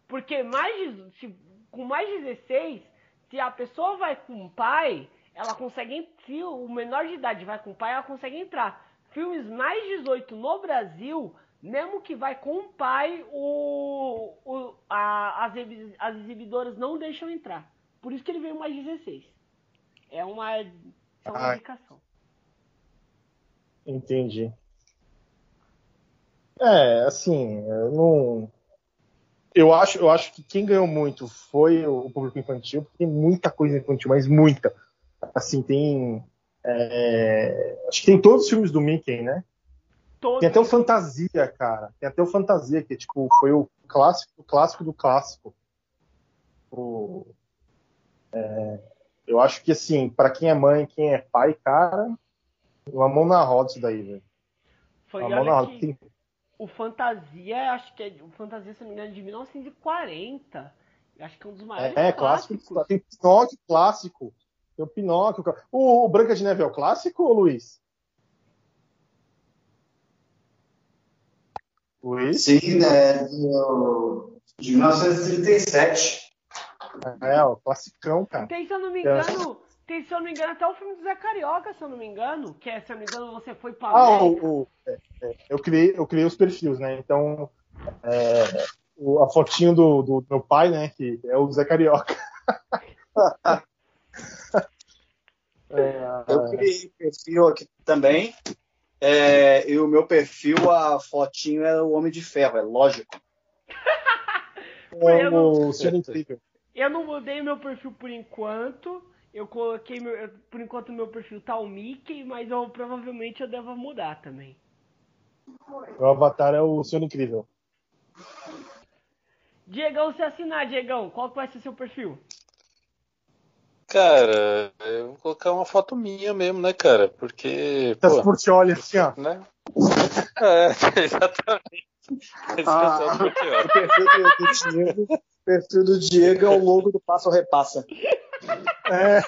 B: Porque mais de- se- com mais 16, se a pessoa vai com o pai, ela consegue. Se o menor de idade vai com o pai, ela consegue entrar. Filmes mais 18 no Brasil, mesmo que vai com o pai, o, o- a- as, as exibidoras não deixam entrar. Por isso que ele veio mais 16. É uma, é uma indicação.
C: Entendi. É, assim, eu não. Eu acho, eu acho que quem ganhou muito foi o público infantil, porque tem muita coisa infantil, mas muita. Assim, tem. é, Acho que tem todos os filmes do Mickey, né?
B: Todos,
C: Tem até o Fantasia, cara. Tem até o Fantasia, que tipo, foi o clássico, o clássico do clássico. O- é, eu acho que assim, pra quem é mãe, quem é pai, cara, uma mão na roda isso daí, velho.
B: foi,
C: Uma mão na roda.
B: que
C: Tem-
B: o Fantasia, acho que é o Fantasia, se não me engano, é de 1940. Eu acho que é um dos maiores
C: É, clássico.
B: clássicos.
C: Tem Pinóquio clássico. Tem o Pinóquio. O, o Branca de Neve é o clássico, ou Luiz? Luiz?
E: Sim, né? do- De 1937.
C: É, o classicão, cara.
B: Tem, se eu não me
C: É.
B: engano, tem, se eu não me engano, até o filme do Zé Carioca, se eu não me engano, que é, se eu não me engano, você foi pra
C: Ah,
B: América.
C: o, o- é, é, eu, criei, eu criei os perfis, né? Então, é, o- a fotinho do, do meu pai, né? Que é o Zé Carioca. (laughs) É,
E: Eu criei perfil aqui também. É, e o meu perfil, a fotinho é o Homem de Ferro, é lógico. (laughs)
C: é o Senhor Incrível.
B: Eu não mudei meu perfil por enquanto. Eu coloquei meu, eu- por enquanto meu perfil tá o Mickey, mas eu provavelmente eu devo mudar também.
C: O avatar é o Senhor Incrível.
B: Diegão, se assinar, Diegão, qual que vai ser seu perfil?
D: Cara, eu vou colocar uma foto minha mesmo, né, cara? Porque,
C: Das
D: pô,
C: Portioli, assim, ó.
D: né? (laughs) É, exatamente. Esse
E: Ah.
D: é o
E: O perfil do, do Diego, o perfil do Diego é o logo do Passa ou Repassa.
C: É,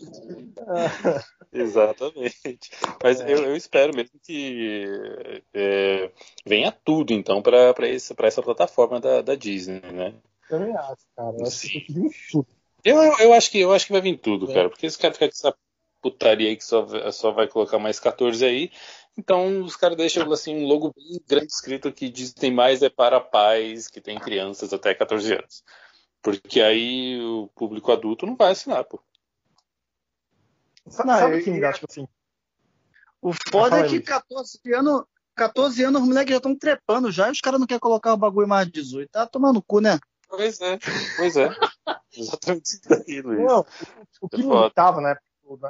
C: (laughs)
D: Exatamente. Mas eu, eu espero mesmo que é, venha tudo, então, para essa, pra essa plataforma da, da Disney, né?
C: também acho, cara. Eu acho que tem tudo.
D: Eu, eu, eu acho que, eu acho que vai vir tudo,
C: É.
D: cara. Porque esse cara fica com essa putaria aí que só, só vai colocar mais 14 aí. Então os caras deixam assim um logo bem grande escrito que Disney mais é para pais que têm crianças até 14 anos. Porque aí o público adulto não vai assinar, pô.
C: Sabe,
E: eu-
C: quem me dá, tipo assim,
E: O foda é que
C: Luiz.
E: 14 anos, 14 anos os moleques já estão trepando já e os caras não querem colocar o bagulho mais de 18. Tá tomando cu, né?
D: Pois é, pois é. (laughs) Exatamente isso daí, Luiz.
C: Não, o que
D: É foda.
C: irritava né,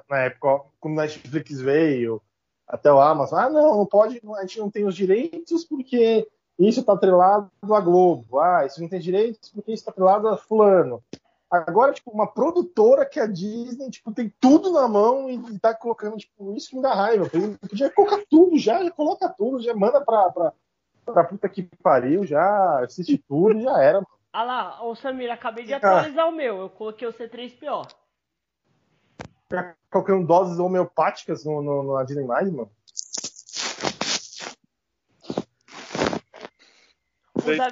C: na, época, quando a Netflix veio, até o Amazon, ah, não, não pode, a gente não tem os direitos porque isso está atrelado à Globo. Ah, isso não tem direitos porque isso está atrelado a fulano. Agora, tipo, uma produtora que é a Disney, tipo, tem tudo na mão e, tá colocando, tipo, isso que me dá raiva. Podia colocar tudo já, já coloca tudo, já manda pra, pra, pra puta que pariu, já assiste tudo e já era. mano.
B: Ah lá, ô Samir, acabei de
C: Ah.
B: atualizar o meu. Eu coloquei o C3PO.
C: Ficar colocando doses homeopáticas no, no, na Disney+, mano.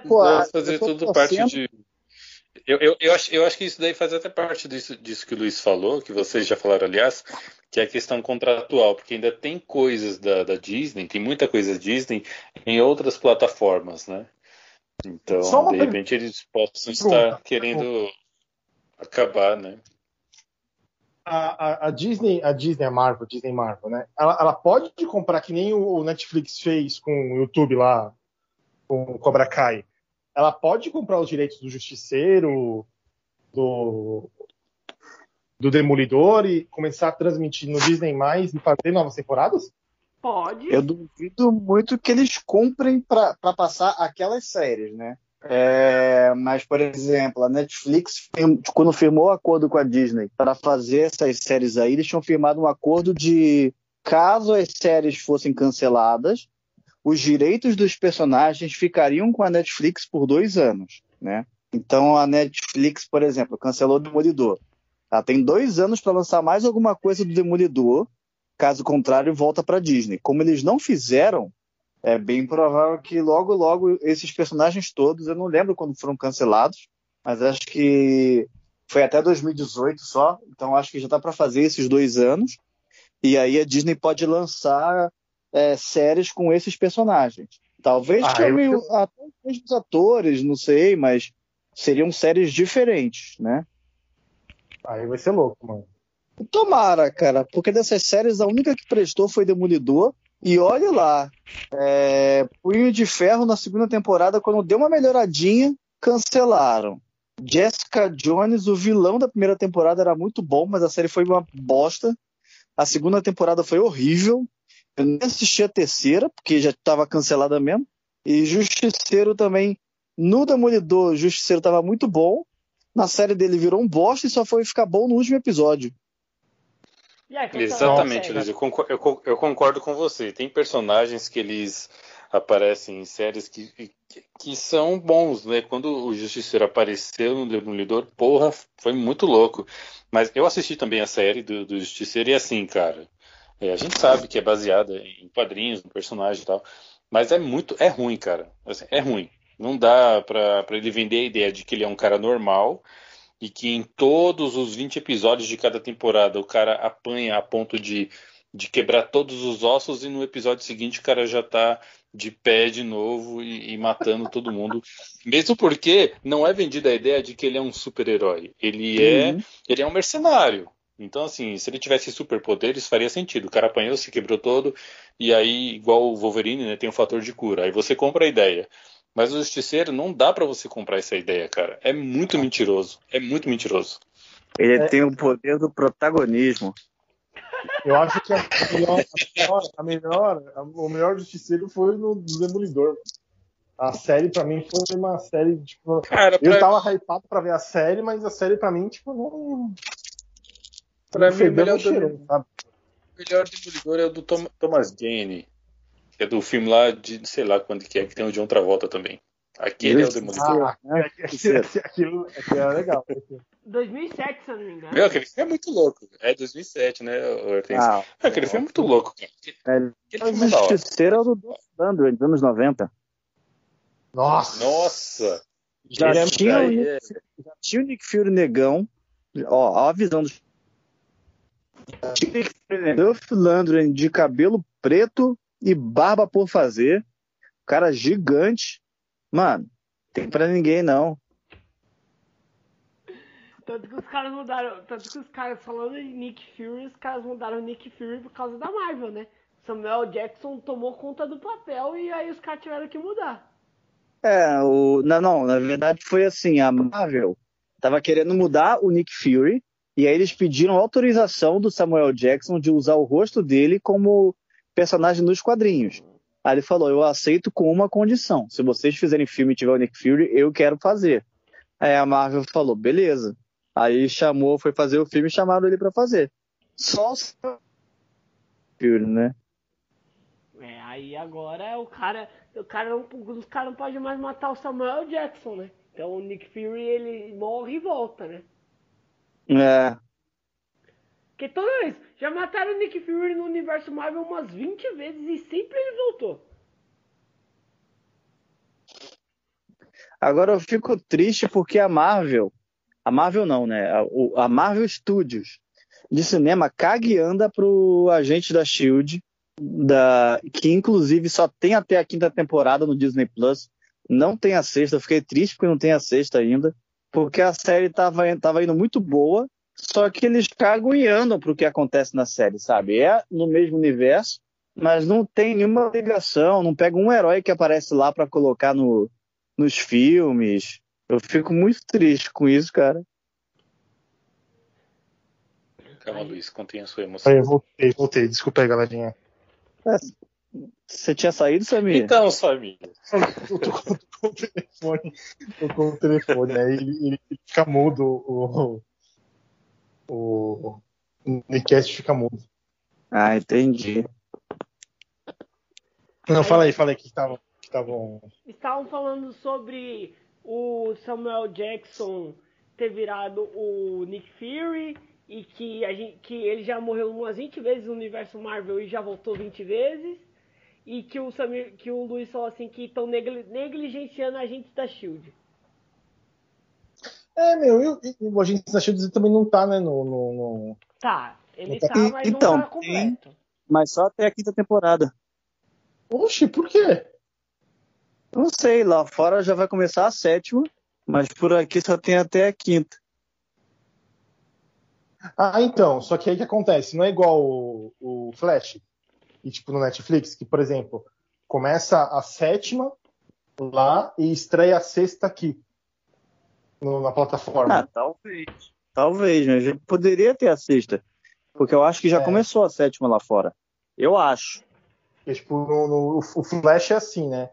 E: Pô,
D: Deve fazer tudo parte de. Eu, eu, eu, acho, eu acho que isso daí faz até parte disso, disso que o Luiz falou, que vocês já falaram, aliás, que é a questão contratual, porque ainda tem coisas da, da Disney, tem muita coisa Disney em outras plataformas, né? Então, de
C: per-
D: repente, eles possam
C: Pergunta.
D: estar querendo acabar, né?
C: A, a, a Disney, a Disney, a Marvel, Disney Marvel, né? Ela, ela pode comprar que nem o Netflix fez com o YouTube lá, com o Cobra Kai. Ela pode comprar os direitos do Justiceiro, do, do Demolidor e começar a transmitir no Disney mais e fazer novas temporadas?
B: Pode.
E: Eu duvido muito que eles comprem pra passar aquelas séries, né? É, mas, por exemplo, a Netflix, quando firmou o acordo com a Disney para fazer essas séries aí, eles tinham firmado um acordo de caso as séries fossem canceladas, os direitos dos personagens ficariam com a Netflix por dois anos, né? Então a Netflix, por exemplo, cancelou o Demolidor. Ela tem dois anos para lançar mais alguma coisa do Demolidor. Caso contrário, volta para Disney. Como eles não fizeram, é bem provável que logo, logo esses personagens todos, eu não lembro quando foram cancelados, mas acho que foi até 2018 só. Então acho que já está para fazer esses dois anos. E aí a Disney pode lançar é, séries com esses personagens. Talvez ah, chame eu... até os mesmos atores, não sei, mas seriam séries diferentes, né?
C: Aí vai ser louco, mano.
E: Tomara, cara, porque dessas séries a única que prestou foi Demolidor. E olha lá, é, Punho de Ferro na segunda temporada, quando deu uma melhoradinha, cancelaram. Jessica Jones, o vilão da primeira temporada era muito bom, mas a série foi uma bosta. A segunda temporada foi horrível. Eu nem assisti a terceira, porque já estava cancelada mesmo. E Justiceiro também. No Demolidor, Justiceiro estava muito bom. Na série dele virou um bosta e só foi ficar bom no último episódio.
D: Exatamente, Luiz. Eu concordo, eu concordo, com você. Tem personagens que eles aparecem em séries que, que, que, são bons, né? Quando o Justiceiro apareceu no Demolidor, porra, foi muito louco. Mas eu assisti também a série do, do Justiceiro e assim, cara, é, a gente sabe que é baseada em quadrinhos, no personagem e tal, mas é muito, é ruim, cara. Assim, é ruim. Não dá pra, pra ele vender a ideia de que ele é um cara normal e que em todos os 20 episódios de cada temporada o cara apanha a ponto de, de quebrar todos os ossos e no episódio seguinte o cara já tá de pé de novo e, e matando todo mundo. (laughs) Mesmo porque não é vendida a ideia de que ele é um super-herói. Ele é, uhum. ele é um mercenário. Então, assim, se ele tivesse superpoderes, faria sentido. O cara apanhou, se quebrou todo, e aí, igual o Wolverine, né, tem um fator de cura. Aí você compra a ideia. Mas o Justiceiro não dá para você comprar essa ideia, cara. É muito mentiroso. É muito mentiroso.
E: Ele é. tem o poder do protagonismo.
C: Eu acho que a melhor, a melhor, a melhor, o melhor Justiceiro foi no Demolidor. A série pra mim foi uma série, tipo. Cara, pra... Eu tava hypado pra ver a série, mas a série pra mim, tipo, não.
D: Pra mim, o melhor, cheiro, do... melhor Demolidor é o do Tom... Thomas Jane. Que é do filme lá de, sei lá quando que é, que tem o John Travolta também. Aquele Isso. é o Demolidor. Ah, (laughs)
C: é, aquilo, aquilo é legal.
B: 2007, se eu não me engano.
D: Meu, aquele filme é muito louco. É 2007, né, Ah, aquele filme é muito louco, cara.
E: É, aquele filme é Justiceiro é o do Sandro, dos anos 90.
D: Nossa! Nossa!
E: Já, tinha, o Nick, é. já tinha o Nick Fury negão. Ó, ó a visão do. Duff Landry de cabelo preto e barba por fazer. Cara gigante. Mano, tem pra ninguém não.
B: Tanto que os caras mudaram. Tanto que os caras falando de Nick Fury, os caras mudaram Nick Fury por causa da Marvel, né? Samuel Jackson tomou conta do papel e aí os caras tiveram que mudar.
E: É, o. Não, não, na verdade foi assim, a Marvel tava querendo mudar o Nick Fury, e aí eles pediram autorização do Samuel Jackson de usar o rosto dele como personagem nos quadrinhos. Aí ele falou: Eu aceito com uma condição. Se vocês fizerem filme e tiver o Nick Fury, eu quero fazer. Aí a Marvel falou: Beleza. Aí chamou, foi fazer o filme e chamaram ele para fazer. Só o Fury, né?
B: É, aí agora o cara, o cara não, os caras não podem mais matar o Samuel Jackson, né? Então o Nick Fury ele morre e volta, né?
E: É.
B: Porque toda vez, já mataram o Nick Fury no universo Marvel umas 20 vezes e sempre ele voltou.
E: Agora eu fico triste porque a Marvel a Marvel não, né? A, a Marvel Studios de cinema caga e anda pro agente da Shield, da, que inclusive só tem até a quinta temporada no Disney Plus. Não tem a sexta, eu fiquei triste porque não tem a sexta ainda, porque a série tava, tava indo muito boa, só que eles cagam e andam pro que acontece na série, sabe? É no mesmo universo, mas não tem nenhuma ligação, não pega um herói que aparece lá para colocar no, nos filmes. Eu fico muito triste com isso, cara.
D: Calma, Luiz, contém a sua emoção.
C: Aí, eu voltei, voltei. Desculpa aí, galerinha.
E: É, você tinha saído, Samir?
D: Então, Samir.
C: Eu tô com, tô com o telefone. Tô com o telefone. Aí ele, ele fica mudo. O, o, o Nickcast fica mudo.
E: Ah, entendi.
C: Não, fala aí, fala aí que estavam. Que tavam...
B: Estavam falando sobre o Samuel Jackson ter virado o Nick Fury e que, a gente, que ele já morreu umas 20 vezes no universo Marvel e já voltou 20 vezes. E que o, Samir, que o Luiz falou assim que estão negligenciando a gente da Shield.
C: É, meu, eu, eu, o agente da Shield também não tá, né, no... no, no...
B: Tá, ele tá, tá mas então, não tá completo.
E: Mas só até a quinta temporada.
C: Oxe, por quê?
E: Não sei, lá fora já vai começar a sétima, mas por aqui só tem até a quinta.
C: Ah, então, só que aí que acontece, não é igual o, o Flash, e tipo no Netflix, que, por exemplo, começa a sétima lá e estreia a sexta aqui no, na plataforma.
E: Ah, talvez. Talvez, né? A gente poderia ter a sexta. Porque eu acho que já é. começou a sétima lá fora. Eu acho.
C: Porque, tipo, no, no, o Flash é assim, né?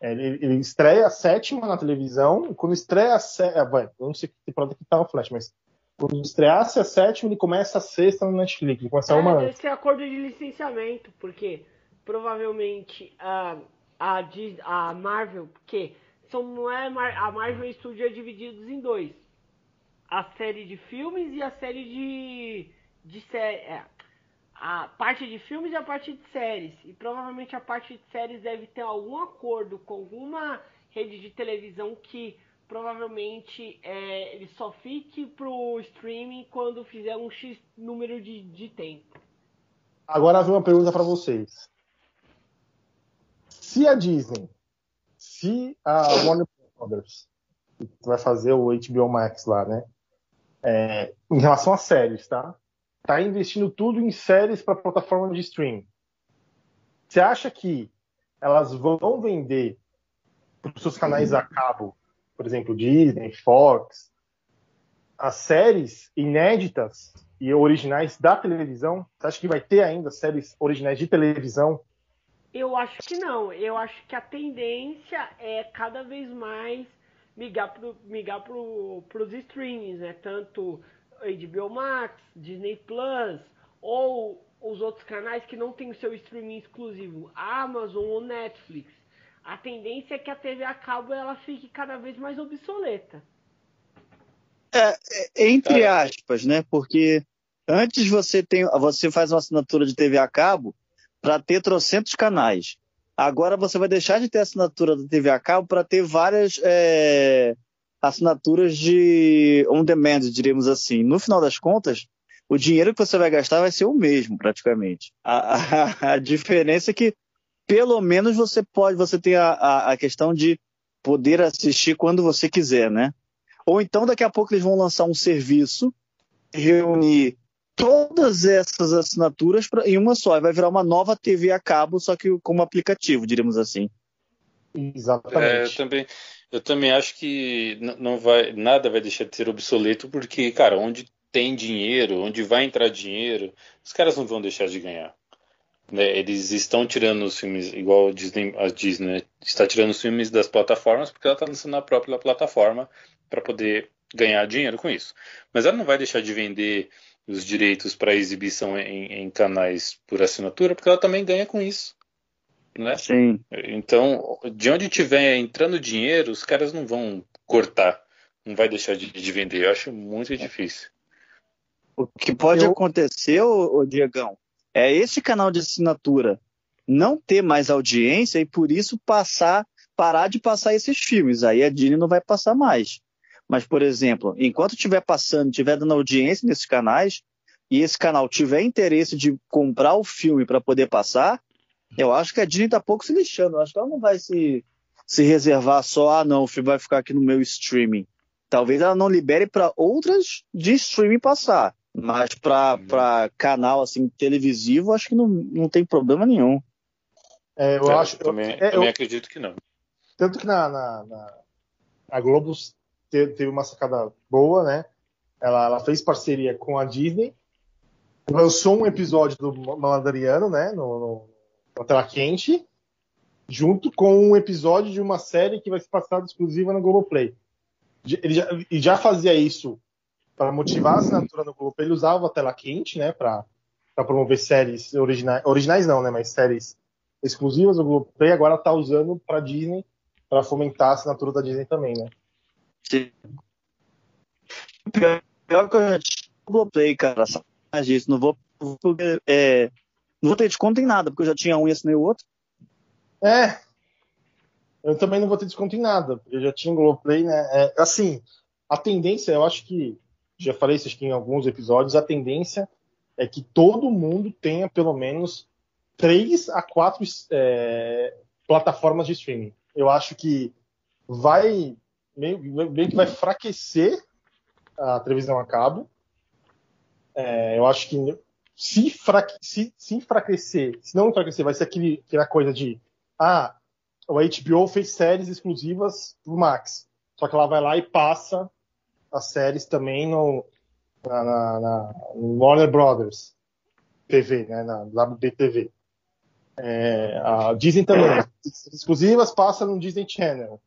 C: É, ele, ele, estreia a sétima na televisão, e quando estreia a sétima. É, eu não sei que temporada que tá no Flash, mas quando estreasse a sétima, ele começa a sexta no Netflix. Ele começa
B: é,
C: uma
B: Esse é acordo de licenciamento, porque provavelmente a, a, a Marvel, porque são, não é a Marvel Studio é divididos em dois. A série de filmes e a série de. de série. É, a parte de filmes e a parte de séries. E provavelmente a parte de séries deve ter algum acordo com alguma rede de televisão que provavelmente é, ele só fique pro streaming quando fizer um X número de, de tempo.
C: Agora vem uma pergunta para vocês. Se a Disney, se a Warner Brothers vai fazer o HBO Max lá, né? É, em relação a séries, tá? Tá investindo tudo em séries para plataforma de streaming. Você acha que elas vão vender para os seus canais a cabo por exemplo, Disney, Fox, as séries inéditas e originais da televisão? Você acha que vai ter ainda séries originais de televisão?
B: Eu acho que não. Eu acho que a tendência é cada vez mais migrar para pro, os streamings, né? Tanto HBO Max, Disney Plus ou os outros canais que não tem o seu streaming exclusivo, Amazon ou Netflix a tendência é que a TV a cabo ela fique cada vez mais obsoleta.
E: É, é, entre aspas, né? Porque antes você tem, você faz uma assinatura de TV a cabo para ter trocentos canais. Agora você vai deixar de ter assinatura da TV a cabo para ter várias é, assinaturas de on demand, diríamos assim. No final das contas, o dinheiro que você vai gastar vai ser o mesmo, praticamente. A, a, a diferença é que pelo menos você pode, você tem a, a, a, questão de poder assistir quando você quiser, né? Ou então daqui a pouco eles vão lançar um serviço, reunir todas essas assinaturas pra, em uma só, e vai virar uma nova TV a cabo, só que como aplicativo, diríamos assim.
C: Exatamente.
D: É, eu também, eu também acho que não vai, nada vai deixar de ser obsoleto, porque, cara, onde tem dinheiro, onde vai entrar dinheiro, os caras não vão deixar de ganhar. Né, eles estão tirando os filmes, igual a Disney, a Disney né, está tirando os filmes das plataformas porque ela está lançando na própria plataforma para poder ganhar dinheiro com isso. Mas ela não vai deixar de vender os direitos para exibição em, em, canais por assinatura porque ela também ganha com isso. Né?
E: Sim.
D: Então, de onde tiver entrando dinheiro, os caras não vão cortar, não vai deixar de, de vender. Eu acho muito difícil.
E: O que pode Eu... acontecer, ô, ô Diegão, é esse canal de assinatura não ter mais audiência e por isso passar, parar de passar esses filmes. Aí a Disney não vai passar mais. Mas, por exemplo, enquanto estiver passando, estiver dando audiência nesses canais, e esse canal tiver interesse de comprar o filme para poder passar, eu acho que a Disney está pouco se lixando. Eu acho que ela não vai se, se reservar só, ah, não, o filme vai ficar aqui no meu streaming. Talvez ela não libere para outras de streaming passar. Mas para canal assim televisivo, acho que não, não tem problema nenhum.
C: É, eu
D: é,
C: acho.
D: Eu também, é, também eu, acredito que não.
C: Tanto que na, na, na a Globo teve, teve, uma sacada boa, né? Ela, ela, fez parceria com a Disney, lançou um episódio do Malandariano, né? No, no, na tela quente, junto com um episódio de uma série que vai ser passada exclusiva no Globoplay. Ele já, ele já fazia isso para motivar a assinatura no grupo, ele usava a tela quente, né, para promover séries originais, originais não, né, mas séries exclusivas do Globoplay, agora está usando para Disney, para fomentar a assinatura da Disney também, né?
E: Sim. Pior, pior que eu já tinha o Globoplay, cara, só mais disso. Não vou, é, não vou ter desconto em nada, porque eu já tinha um e assinei o outro.
C: É. Eu também não vou ter desconto em nada, porque eu já tinha o Globoplay, né? É, assim, a tendência, eu acho que, já falei isso aqui em alguns episódios, a tendência é que todo mundo tenha pelo menos três a quatro é, plataformas de streaming. Eu acho que vai meio, meio que vai enfraquecer a televisão a cabo. É, eu acho que se, fraque, se, se enfraquecer, se não enfraquecer, vai ser aquele, aquela coisa de ah, o HBO fez séries exclusivas pro Max. Só que ela vai lá e passa as séries também no, na, na, na Warner Brothers TV, né, na WBTV. É, a Disney também, exclusivas passa no Disney Channel.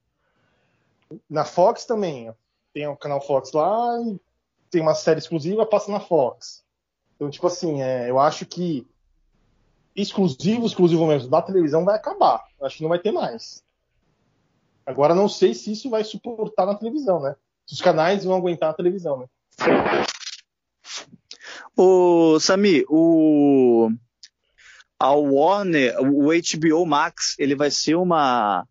C: Na Fox também, tem o canal Fox lá e tem uma série exclusiva, passa na Fox. Então, tipo assim, é, eu acho que exclusivo, exclusivo mesmo da televisão vai acabar. Acho que não vai ter mais. Agora não sei se isso vai suportar na televisão, né? Se os canais vão aguentar a televisão, né?
E: O Sami, o a Warner, o HBO Max, ele vai ser uma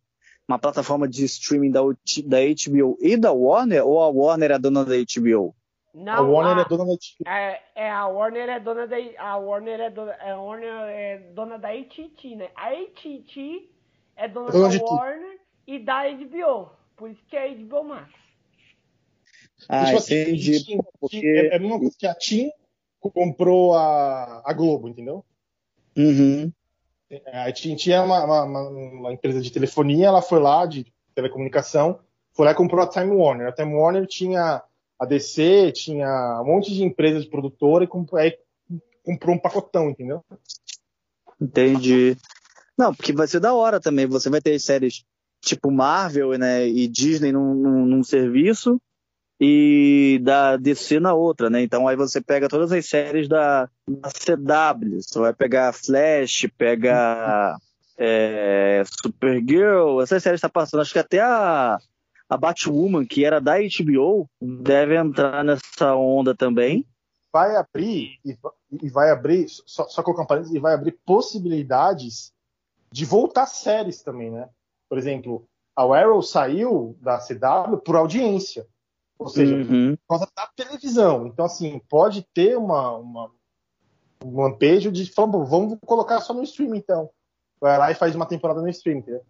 E: uma plataforma de streaming da, da HBO e da Warner ou a Warner é dona da HBO?
B: Não,
C: a Warner
B: a,
C: é dona da HBO.
B: É, é, a Warner é dona da a Warner é dona, a Warner é dona da AT&T, né? A AT&T é dona,
C: Dona
B: da. Warner e da HBO. Por isso que é HBO Max.
E: Ah,
C: Tipo assim,
E: entendi.
C: TIM-
E: porque-
C: é a mesma coisa que a TIM comprou a, a Globo, entendeu?
E: Uhum.
C: A AT&T é uma, uma- uma- uma empresa de telefonia, ela foi lá, de telecomunicação, foi lá e comprou a Time Warner. A Time Warner tinha a DC, tinha um monte de empresas de produtora e comprou, aí comprou um pacotão, entendeu?
E: Entendi. Não, porque vai ser da hora também. Você vai ter séries tipo Marvel né, e Disney num, num, num serviço e da DC na outra, né? Então aí você pega todas as séries da, da CW. Você vai pegar Flash, pega é, Supergirl, essas séries que tá passando. Acho que até a, a Batwoman, que era da HBO, deve entrar nessa onda também.
C: Vai abrir, e, e vai abrir, só, só colocar um parênteses, e vai abrir possibilidades de voltar séries também, né? Por exemplo, a Arrow saiu da CW por audiência. Ou seja,
E: Uhum.
C: por causa da televisão. Então, assim, pode ter uma, uma- um lampejo de falar, "Bom, vamos colocar só no stream, então. Vai lá e faz uma temporada no stream, entendeu?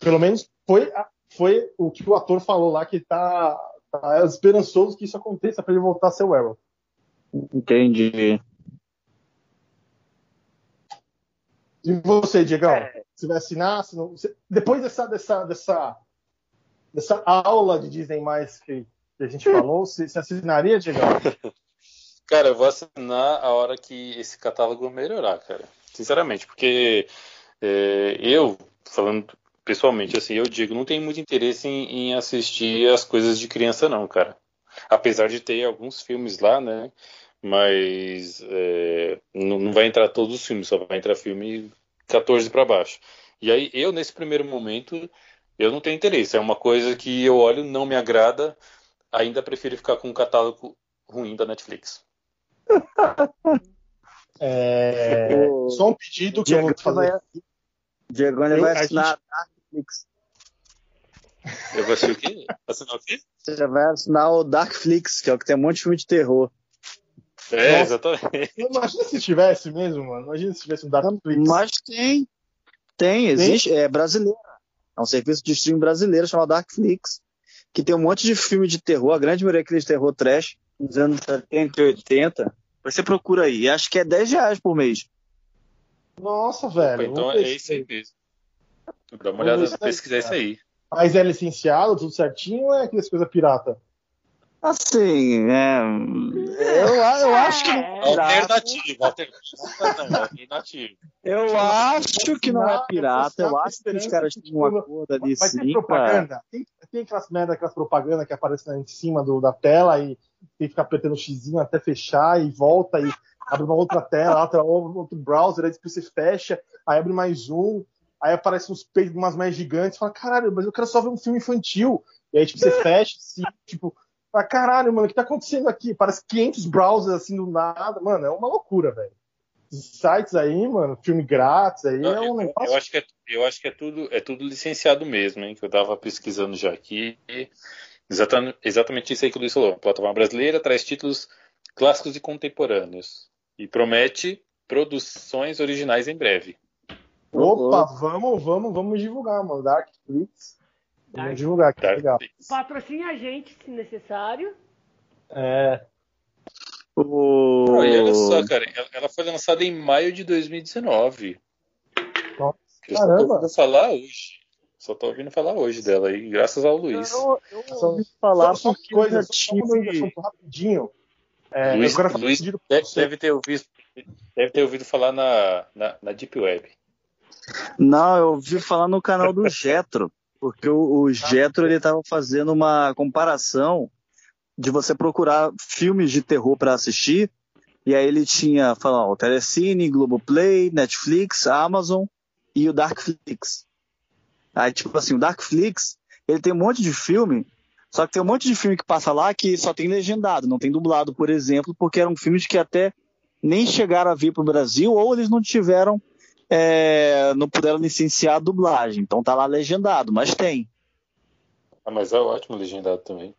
C: Pelo menos foi, a- foi o que o ator falou lá, que tá, tá esperançoso que isso aconteça para ele voltar a ser o Arrow.
E: Entendi.
C: E você, Diegão?
B: É.
C: Você vai assinar? Se não- você- depois dessa, dessa, dessa, dessa aula de Disney mais que, que a gente falou, você, você assinaria, Diegão? (laughs)
D: Cara, eu vou assinar a hora que esse catálogo melhorar, cara. Sinceramente, porque é, eu, falando pessoalmente, assim, eu digo, não tenho muito interesse em, em assistir as coisas de criança, não, cara. Apesar de ter alguns filmes lá, né? Mas é, não, não vai entrar todos os filmes, só vai entrar filme 14 para baixo. E aí, eu, nesse primeiro momento, eu não tenho interesse. É uma coisa que eu olho, não me agrada, ainda prefiro ficar com um catálogo ruim da Netflix. (laughs)
C: É,
E: O-
C: só um pedido que eu vou
E: Diego vai,
C: fazer.
E: Diego ele
C: Eu-
E: vai assinar a Darkflix.
D: Eu vou assistir o quê? Assinar o quê?
E: Você já vai assinar o Darkflix, que é o que tem um monte de filme de terror.
D: É,
C: Nossa.
D: exatamente.
C: Imagina se tivesse mesmo, mano. Imagina se tivesse um Darkflix.
E: Mas tem. Tem, existe. É brasileira. É um serviço de streaming brasileiro chamado Darkflix, que tem um monte de filme de terror, a grande maioria é aquele de terror trash, dos anos 70 e 80. Você procura aí. Acho que é 10 reais por mês.
C: Nossa, velho.
D: então
C: vamos
D: é isso aí mesmo. Dá uma olhada, pesquisar isso aí.
C: Mas é licenciado, tudo certinho, ou é aquelas coisas pirata?
E: Assim, é. Eu, eu acho que é
D: não, alternativa.
E: Eu acho que não é pirata. Eu acho que os caras têm um acordo ali
C: Vai ter
E: sim. pra-
C: propaganda? Tem, tem aquelas merda, aquelas propagandas que aparecem em cima do, da tela e tem que ficar apertando o xizinho até fechar e volta e abre uma outra tela, outra, outro browser, aí depois você fecha, aí abre mais um, aí aparece uns peitos, umas mais gigantes, fala, caralho, mas eu quero só ver um filme infantil. E aí, tipo, você (laughs) fecha, assim, tipo, fala, caralho, mano, o que tá acontecendo aqui? Parece 500 browsers, assim, do nada. Mano, é uma loucura, velho. Sites aí, mano, filme grátis aí,
D: Não,
C: é um negócio...
D: eu acho que, é, eu acho que é, tudo, é tudo licenciado mesmo, hein? Que eu tava pesquisando já aqui. Exatamente, exatamente isso aí que o Luiz falou. A plataforma brasileira traz títulos clássicos e contemporâneos. E promete produções originais em breve.
C: Opa, vamos, vamos, vamos divulgar, mano. Darkflix. Vamos
B: Dark-
C: divulgar, que
D: Tá?
C: legal.
B: Patrocine a gente, se necessário.
C: É,
E: O...
D: Olha só, cara, ela, foi lançada em maio de 2019.
C: Nossa,
D: Eu só tô
C: caramba.
D: ouvindo falar hoje. Só tô ouvindo falar hoje dela aí, graças ao Luiz.
E: Eu, eu
C: Só-
E: ouvi falar
C: só,
E: porque eu já
C: coisa,
E: tive...
C: assunto rapidinho. É,
D: Luiz,
C: eu um
D: Luiz
C: pedido pra
D: deve,
C: você.
D: deve ter ouvido, deve ter ouvido falar na, na, na Deep Web.
E: Não, eu ouvi falar no canal do Jetro, porque o, o Jetro ele tava fazendo uma comparação de você procurar filmes de terror para assistir, e aí ele tinha, falando, o Telecine, Globoplay, Netflix, Amazon e o Darkflix. Aí, tipo assim, o Darkflix, ele tem um monte de filme, só que tem um monte de filme que passa lá que só tem legendado, não tem dublado, por exemplo, porque eram filmes que até nem chegaram a vir pro Brasil, ou eles não tiveram é, não puderam licenciar a dublagem. Então tá lá legendado, mas tem.
D: Ah, mas é ótimo legendado também.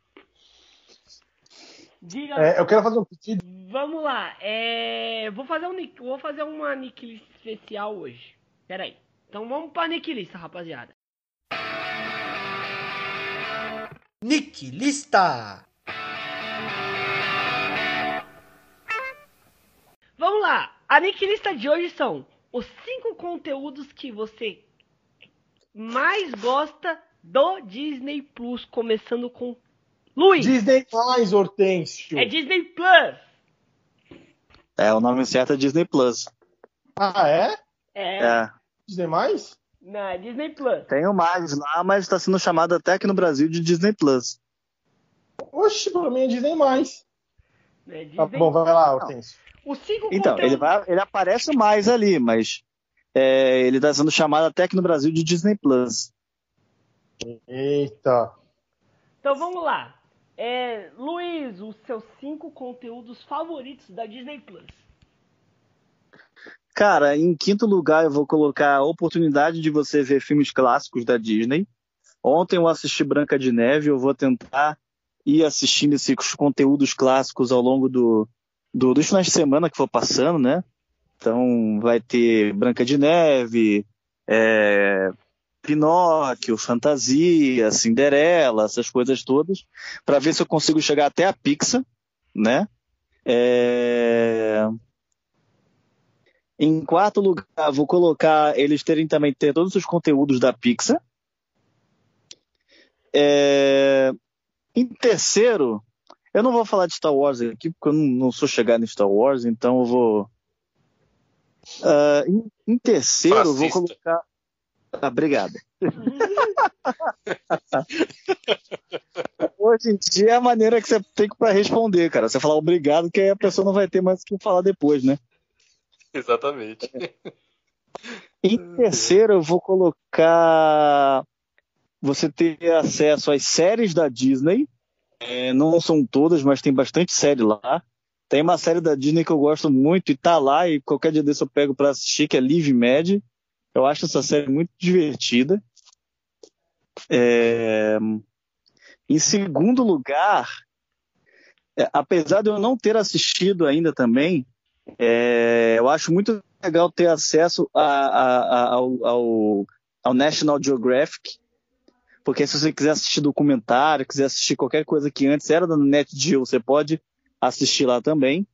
B: Diga.
C: É, eu quero fazer um pedido.
B: Vamos lá. É, vou fazer um vou fazer uma nick list especial hoje. Pera aí. Então vamos pra nick list, rapaziada.
A: Nick Lista.
B: Vamos lá. A nick lista de hoje são os cinco conteúdos que você mais gosta do Disney Plus, começando com Luiz.
C: Disney mais, Hortêncio.
B: É Disney Plus.
E: É, o nome certo é Disney Plus.
C: Ah, é?
B: É.
E: É.
C: Disney mais?
B: Não, é Disney Plus.
E: Tem o mais lá, mas está sendo chamado até aqui no Brasil de Disney Plus.
C: Oxe, pra mim é Disney mais.
B: É Disney
C: Tá bom, vai lá, Hortêncio.
B: Os cinco
E: Então, ele, vai, ele aparece mais ali, mas é, ele está sendo chamado até aqui no Brasil de Disney Plus.
C: Eita.
B: Então vamos lá. É, Luiz, os seus cinco conteúdos favoritos da Disney Plus.
E: Cara, em quinto lugar eu vou colocar a oportunidade de você ver filmes clássicos da Disney. Ontem eu assisti Branca de Neve, eu vou tentar ir assistindo esses conteúdos clássicos ao longo do, do, dos finais de semana que for passando, né? Então vai ter Branca de Neve, é, Pinóquio, Fantasia, Cinderela, essas coisas todas, para ver se eu consigo chegar até a Pixar, né? É... Em quarto lugar, vou colocar eles terem também ter todos os conteúdos da Pixar. É, Em terceiro, eu não vou falar de Star Wars aqui, porque eu não, não sou chegado em Star Wars, então eu vou. Ah, em, em terceiro, eu vou colocar. Ah, obrigado. (laughs) Hoje em dia é a maneira que você tem para responder, cara. Você falar obrigado, que aí a pessoa não vai ter mais o que falar depois, né?
D: Exatamente.
E: Em terceiro, eu vou colocar você ter acesso às séries da Disney. É, não são todas, mas tem bastante série lá. Tem uma série da Disney que eu gosto muito e tá lá, e qualquer dia desse eu pego pra assistir, que é Live Mad. Eu acho essa série muito divertida. É, Em segundo lugar, é, apesar de eu não ter assistido ainda também, é, eu acho muito legal ter acesso a- a- a- ao, ao- ao National Geographic, porque se você quiser assistir documentário, quiser assistir qualquer coisa que antes era da NetGeo, você pode assistir lá também.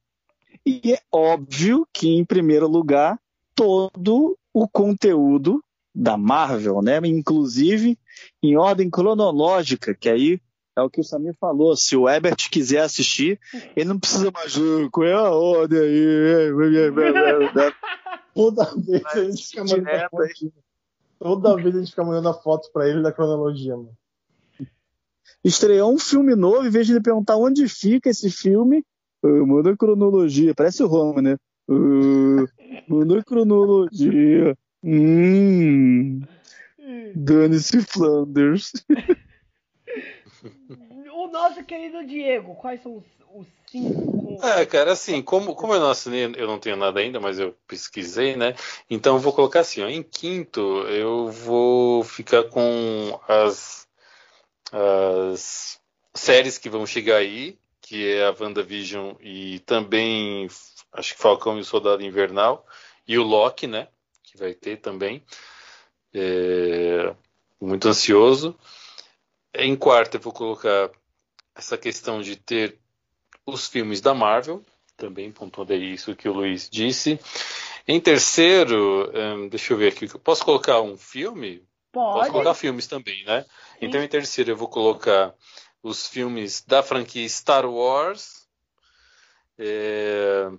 E: E é óbvio que, em primeiro lugar, todo o conteúdo da Marvel, né? Inclusive em ordem cronológica, que aí é o que o Samir falou. Se o Ebert quiser assistir, ele não precisa mais. "Ah, Qual é a ordem aí? (laughs)
C: Toda vez gente fica mandando Toda vez a gente fica mandando a foto pra ele da cronologia, mano.
E: Estreou um filme novo, em vez de ele perguntar onde fica esse filme, Uh, manda cronologia. Parece o Roma, né? Uh, manda cronologia. Hum. (laughs) Dane-se Flanders. (laughs)
B: Nosso querido Diego, quais são os, os cinco?
D: É, cara, assim, como, como eu não assinei, eu não tenho nada ainda, mas eu pesquisei, né? Então eu vou colocar assim, ó, em quinto eu vou ficar com as, as séries que vão chegar aí, que é a WandaVision e também acho que Falcão e o Soldado Invernal e o Loki, né? Que vai ter também. É, muito ansioso. Em quarto eu vou colocar essa questão de ter os filmes da Marvel, também pontuando aí isso que o Luiz disse. Em terceiro, hum, deixa eu ver aqui, posso colocar um filme? Posso
B: Pode.
D: colocar filmes também, né?
B: Sim.
D: Então, em terceiro, eu vou colocar os filmes da franquia Star Wars. É,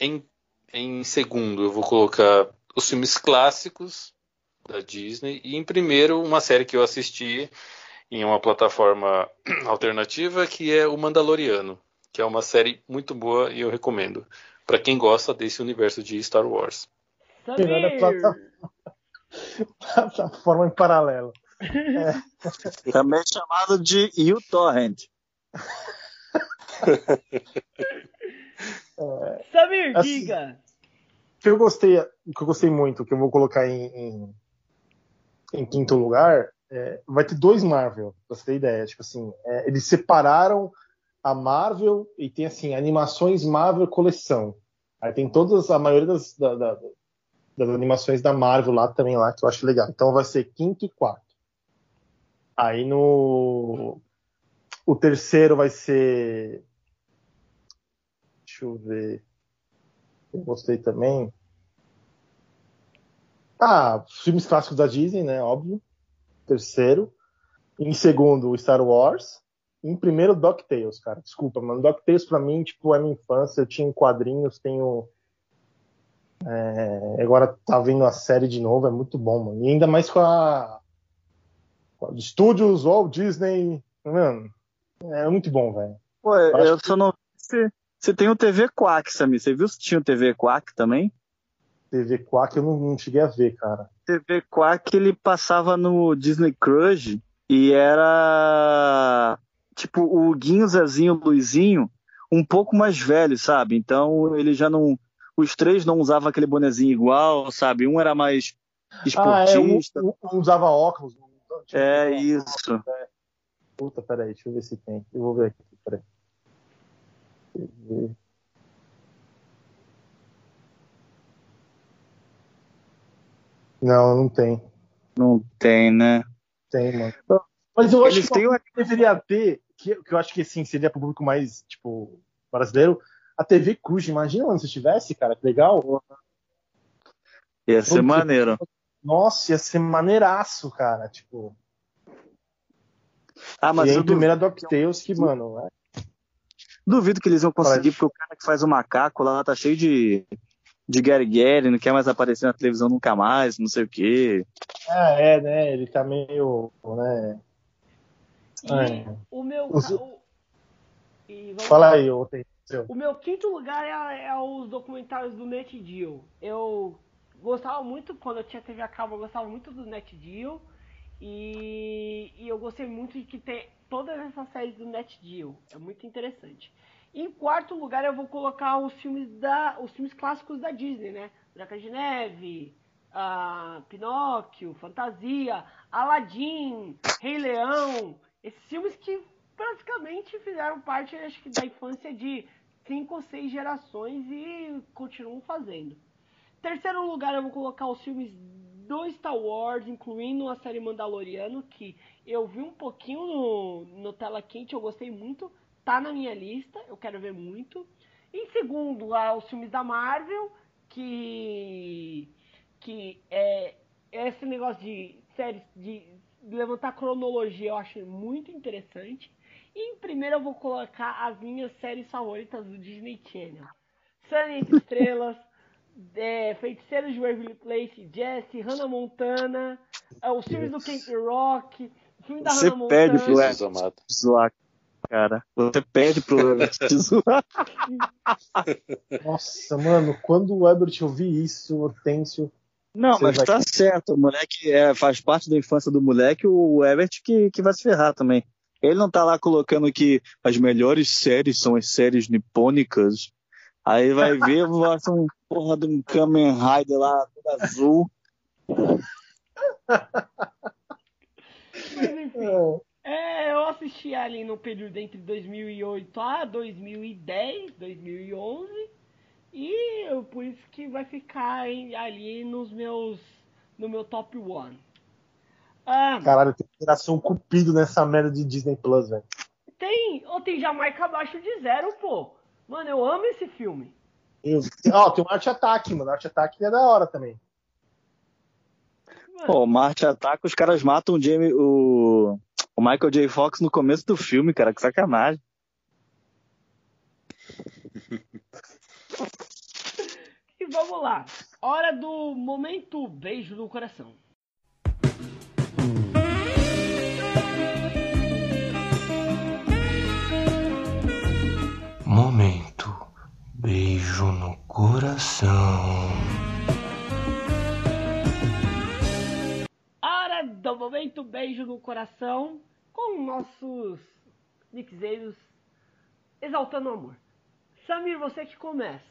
D: em, em segundo, eu vou colocar os filmes clássicos da Disney. E em primeiro, uma série que eu assisti em uma plataforma (clears throat) alternativa, que é O Mandaloriano, que é uma série muito boa e eu recomendo. Para quem gosta desse universo de Star Wars.
B: Samir, (laughs)
C: Plataforma em paralelo. (laughs)
E: Também chamado de uTorrent. (laughs)
B: Samir,
C: Assim,
B: diga.
C: O que eu gostei, que eu gostei muito, que eu vou colocar em, em, em quinto lugar, é, vai ter dois Marvel, pra você ter ideia. Tipo assim, é, eles separaram a Marvel e tem assim, animações Marvel coleção. Aí tem todas, a maioria das, da- da- das animações da Marvel lá também lá, que eu acho legal. Então vai ser quinto e quarto. Aí no. O terceiro vai ser. Deixa eu ver. Eu gostei também. Ah, filmes clássicos da Disney, né? Óbvio. Terceiro. Em segundo, o Star Wars. Em primeiro, DuckTales, cara. Desculpa, mano. DuckTales pra mim, tipo, é minha infância. Eu tinha quadrinhos, tenho. É, agora tá vendo a série de novo, é muito bom, mano. E ainda mais com a. Estúdios Walt Disney. Mano, é muito bom, velho.
E: Pô,
C: acho
E: eu
C: que-
E: só não se, se tem o TV Quack, Samir. Você viu se tinha o TV Quack também?
C: TV Quack eu não, não cheguei a ver, cara.
E: TV Quack ele passava no Disney Crush e era tipo o Guinho, Zezinho, Luizinho um pouco mais velho, sabe? Então ele já não. Os três não usavam aquele bonezinho igual, sabe? Um era mais
C: Ah, é, um,
E: esportista.
C: um- usava óculos. tipo,
E: É isso.
C: Puta, peraí, deixa eu ver se tem. Eu vou ver aqui, peraí. TV. Não, não tem.
E: Não tem, né?
C: Tem, mano. Mas eu acho
E: Eles
C: que
E: uma-
C: deveria ter, que, que eu acho que assim, seria pro público mais, tipo, brasileiro, a TV Cruz. Imagina, mano, se tivesse, cara, que legal.
E: Ia ser
C: Putz.
E: maneiro.
C: Nossa, ia ser maneiraço, cara. Tipo,
E: Ah, mas
C: e aí,
E: eu duvido,
C: primeira DuckTales, que, mano, é
E: duvido que eles iam conseguir,
C: Parece.
E: porque o cara que faz o macaco lá tá cheio de, de Gary Gary, não quer mais aparecer na televisão nunca mais, não sei o quê.
C: Ah, é, né? Ele tá meio, né? É.
B: o meu.
C: Os-
B: o- e vamos
C: Fala
B: lá.
C: aí, ô, tem seu.
B: O meu quinto lugar é, é os documentários do Net Deal. Eu gostava muito, quando eu tinha TV a cabo, eu gostava muito do Net Deal. E, e eu gostei muito de que tem todas essas séries do Net Deal. É muito interessante. Em quarto lugar, eu vou colocar os filmes da, os filmes clássicos da Disney, né? Branca de Neve, ah, Pinóquio, Fantasia, Aladdin, Rei Leão. Esses filmes que praticamente fizeram parte, acho que, da infância de cinco ou seis gerações e continuam fazendo. Terceiro lugar, eu vou colocar os filmes do Star Wars, incluindo a série Mandaloriano, que eu vi um pouquinho no, no Tela Quente, eu gostei muito, tá na minha lista, eu quero ver muito. Em segundo, lá, os filmes da Marvel, que, que é esse negócio de séries, de levantar cronologia, eu acho muito interessante. E em primeiro eu vou colocar as minhas séries favoritas do Disney Channel. Sunny Entre Estrelas, (laughs) é, Feiticeiros de Waverly Place, Jesse, Hannah Montana, é, os filmes do Camp Rock, o filme da
E: Você
B: Hannah
E: perde
B: Montana.
D: Jesus amado.
E: Cara. Você pede pro Herbert (laughs) te zoar.
C: Nossa, mano, quando o Herbert ouvir isso, Hortêncio.
E: Não, mas
C: vai-
E: tá certo. O moleque é, faz parte da infância do moleque, o Herbert que, que vai se ferrar também. Ele não tá lá colocando que as melhores séries são as séries nipônicas. Aí vai ver, mostra um porra de um Kamen Rider lá, todo azul. (laughs)
B: Mas enfim. É, eu assisti ali no período entre 2008 a 2010, 2011. E eu- por isso que vai ficar em- ali nos meus. no meu top 1. Ah,
C: Caralho, tem geração cupido nessa merda de Disney Plus, velho.
B: tem. Ou tem Jamaica abaixo de zero, pô. Mano, eu amo esse filme.
C: Eu- Ó, tem um Art Attack, mano. Art Attack é da hora também.
B: Mano,
E: Pô, Marte ataca, os caras matam o, Jamie, o, o Michael J. Fox no começo do filme, cara, que sacanagem. (laughs)
B: E vamos lá. Hora do momento beijo no coração.
G: Momento. Beijo no coração.
B: Do momento beijo no coração com nossos mixeiros exaltando o amor. Samir, você que começa.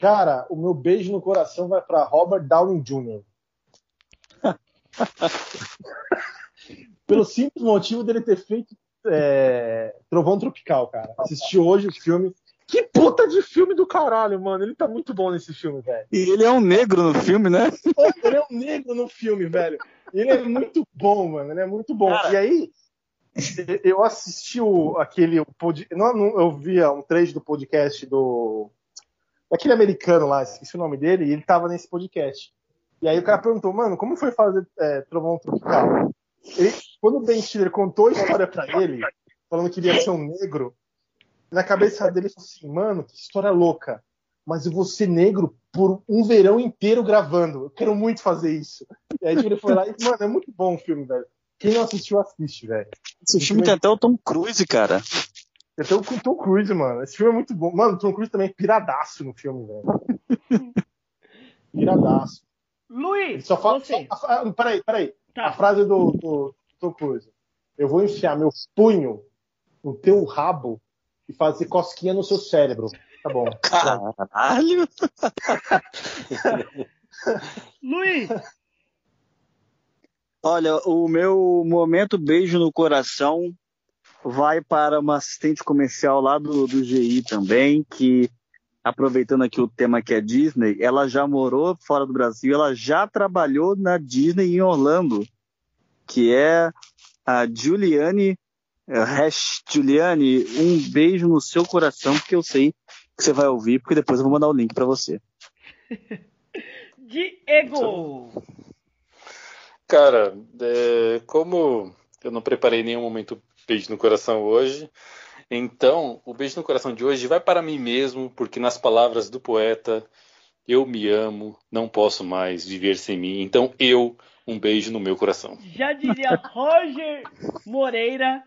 C: Cara, o meu beijo no coração vai pra Robert Downey Jr. (laughs) Pelo simples motivo dele ter feito é, Trovão Tropical, cara. Assisti hoje o filme. Que puta de filme do caralho, mano. Ele tá muito bom nesse filme, velho.
E: E ele é um negro no filme, né?
C: Ele é um negro no filme, velho. Ele é muito bom, mano. Ele é muito bom.
E: Cara.
C: E aí, eu assisti o, aquele. o pod- não, não, eu via um trecho do podcast do. Daquele americano lá, esqueci o nome dele, e ele tava nesse podcast. E aí o cara perguntou, mano, como foi fazer é, Trovão Tropical? Ele, quando o Ben Stiller contou a história pra ele, falando que ele ia ser um negro, na cabeça dele ele falou assim, mano, que história louca. Mas eu vou ser negro por um verão inteiro gravando. Eu quero muito fazer isso. E aí tipo, ele foi lá e, mano, é muito bom o filme, velho. Quem não assistiu, assiste, velho.
E: Esse filme tem até o Tom Cruise, cara.
C: Tô com o Tom Cruise, mano. Esse filme é muito bom. Mano, o Tom Cruise também é piradaço no filme, velho. (laughs) piradaço. Ele
B: Luiz,
C: só fala.
B: você.
C: Só, ah, peraí, peraí. A
B: Tá.
C: frase do, do Tom Cruise. Eu vou enfiar meu punho no teu rabo e fazer cosquinha no seu cérebro. Tá bom. (laughs)
E: Caralho! (laughs)
B: Luiz,
E: Olha, o meu momento beijo no coração vai para uma assistente comercial lá do, do GI também, que, aproveitando aqui o tema que é Disney, ela já morou fora do Brasil, ela já trabalhou na Disney em Orlando, que é a Juliane eh, Hash. Juliane, um beijo no seu coração, porque eu sei que você vai ouvir, porque depois eu vou mandar o link para você. (laughs)
B: Diego.
D: Cara, é, como eu não preparei nenhum momento beijo no coração hoje, então o beijo no coração de hoje vai para mim mesmo, porque nas palavras do poeta, eu me amo, não posso mais viver sem mim. Então eu, um beijo no meu coração.
B: Já diria Roger Moreira.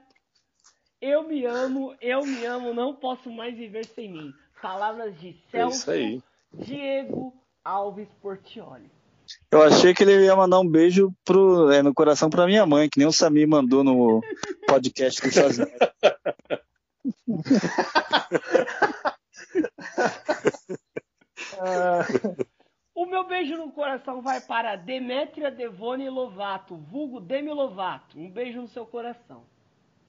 B: Eu me amo, eu me amo, não posso mais viver sem mim. Palavras de
D: É
B: Celso
D: aí.
B: Diego Alves Portioli.
E: Eu achei que ele ia mandar um beijo pro, é, no coração pra minha mãe, que nem o Samir mandou no podcast do Sozinho.
C: Ah,
B: O meu beijo no coração vai para Demétria Devone Lovato, vulgo Demi Lovato. Um beijo no seu coração.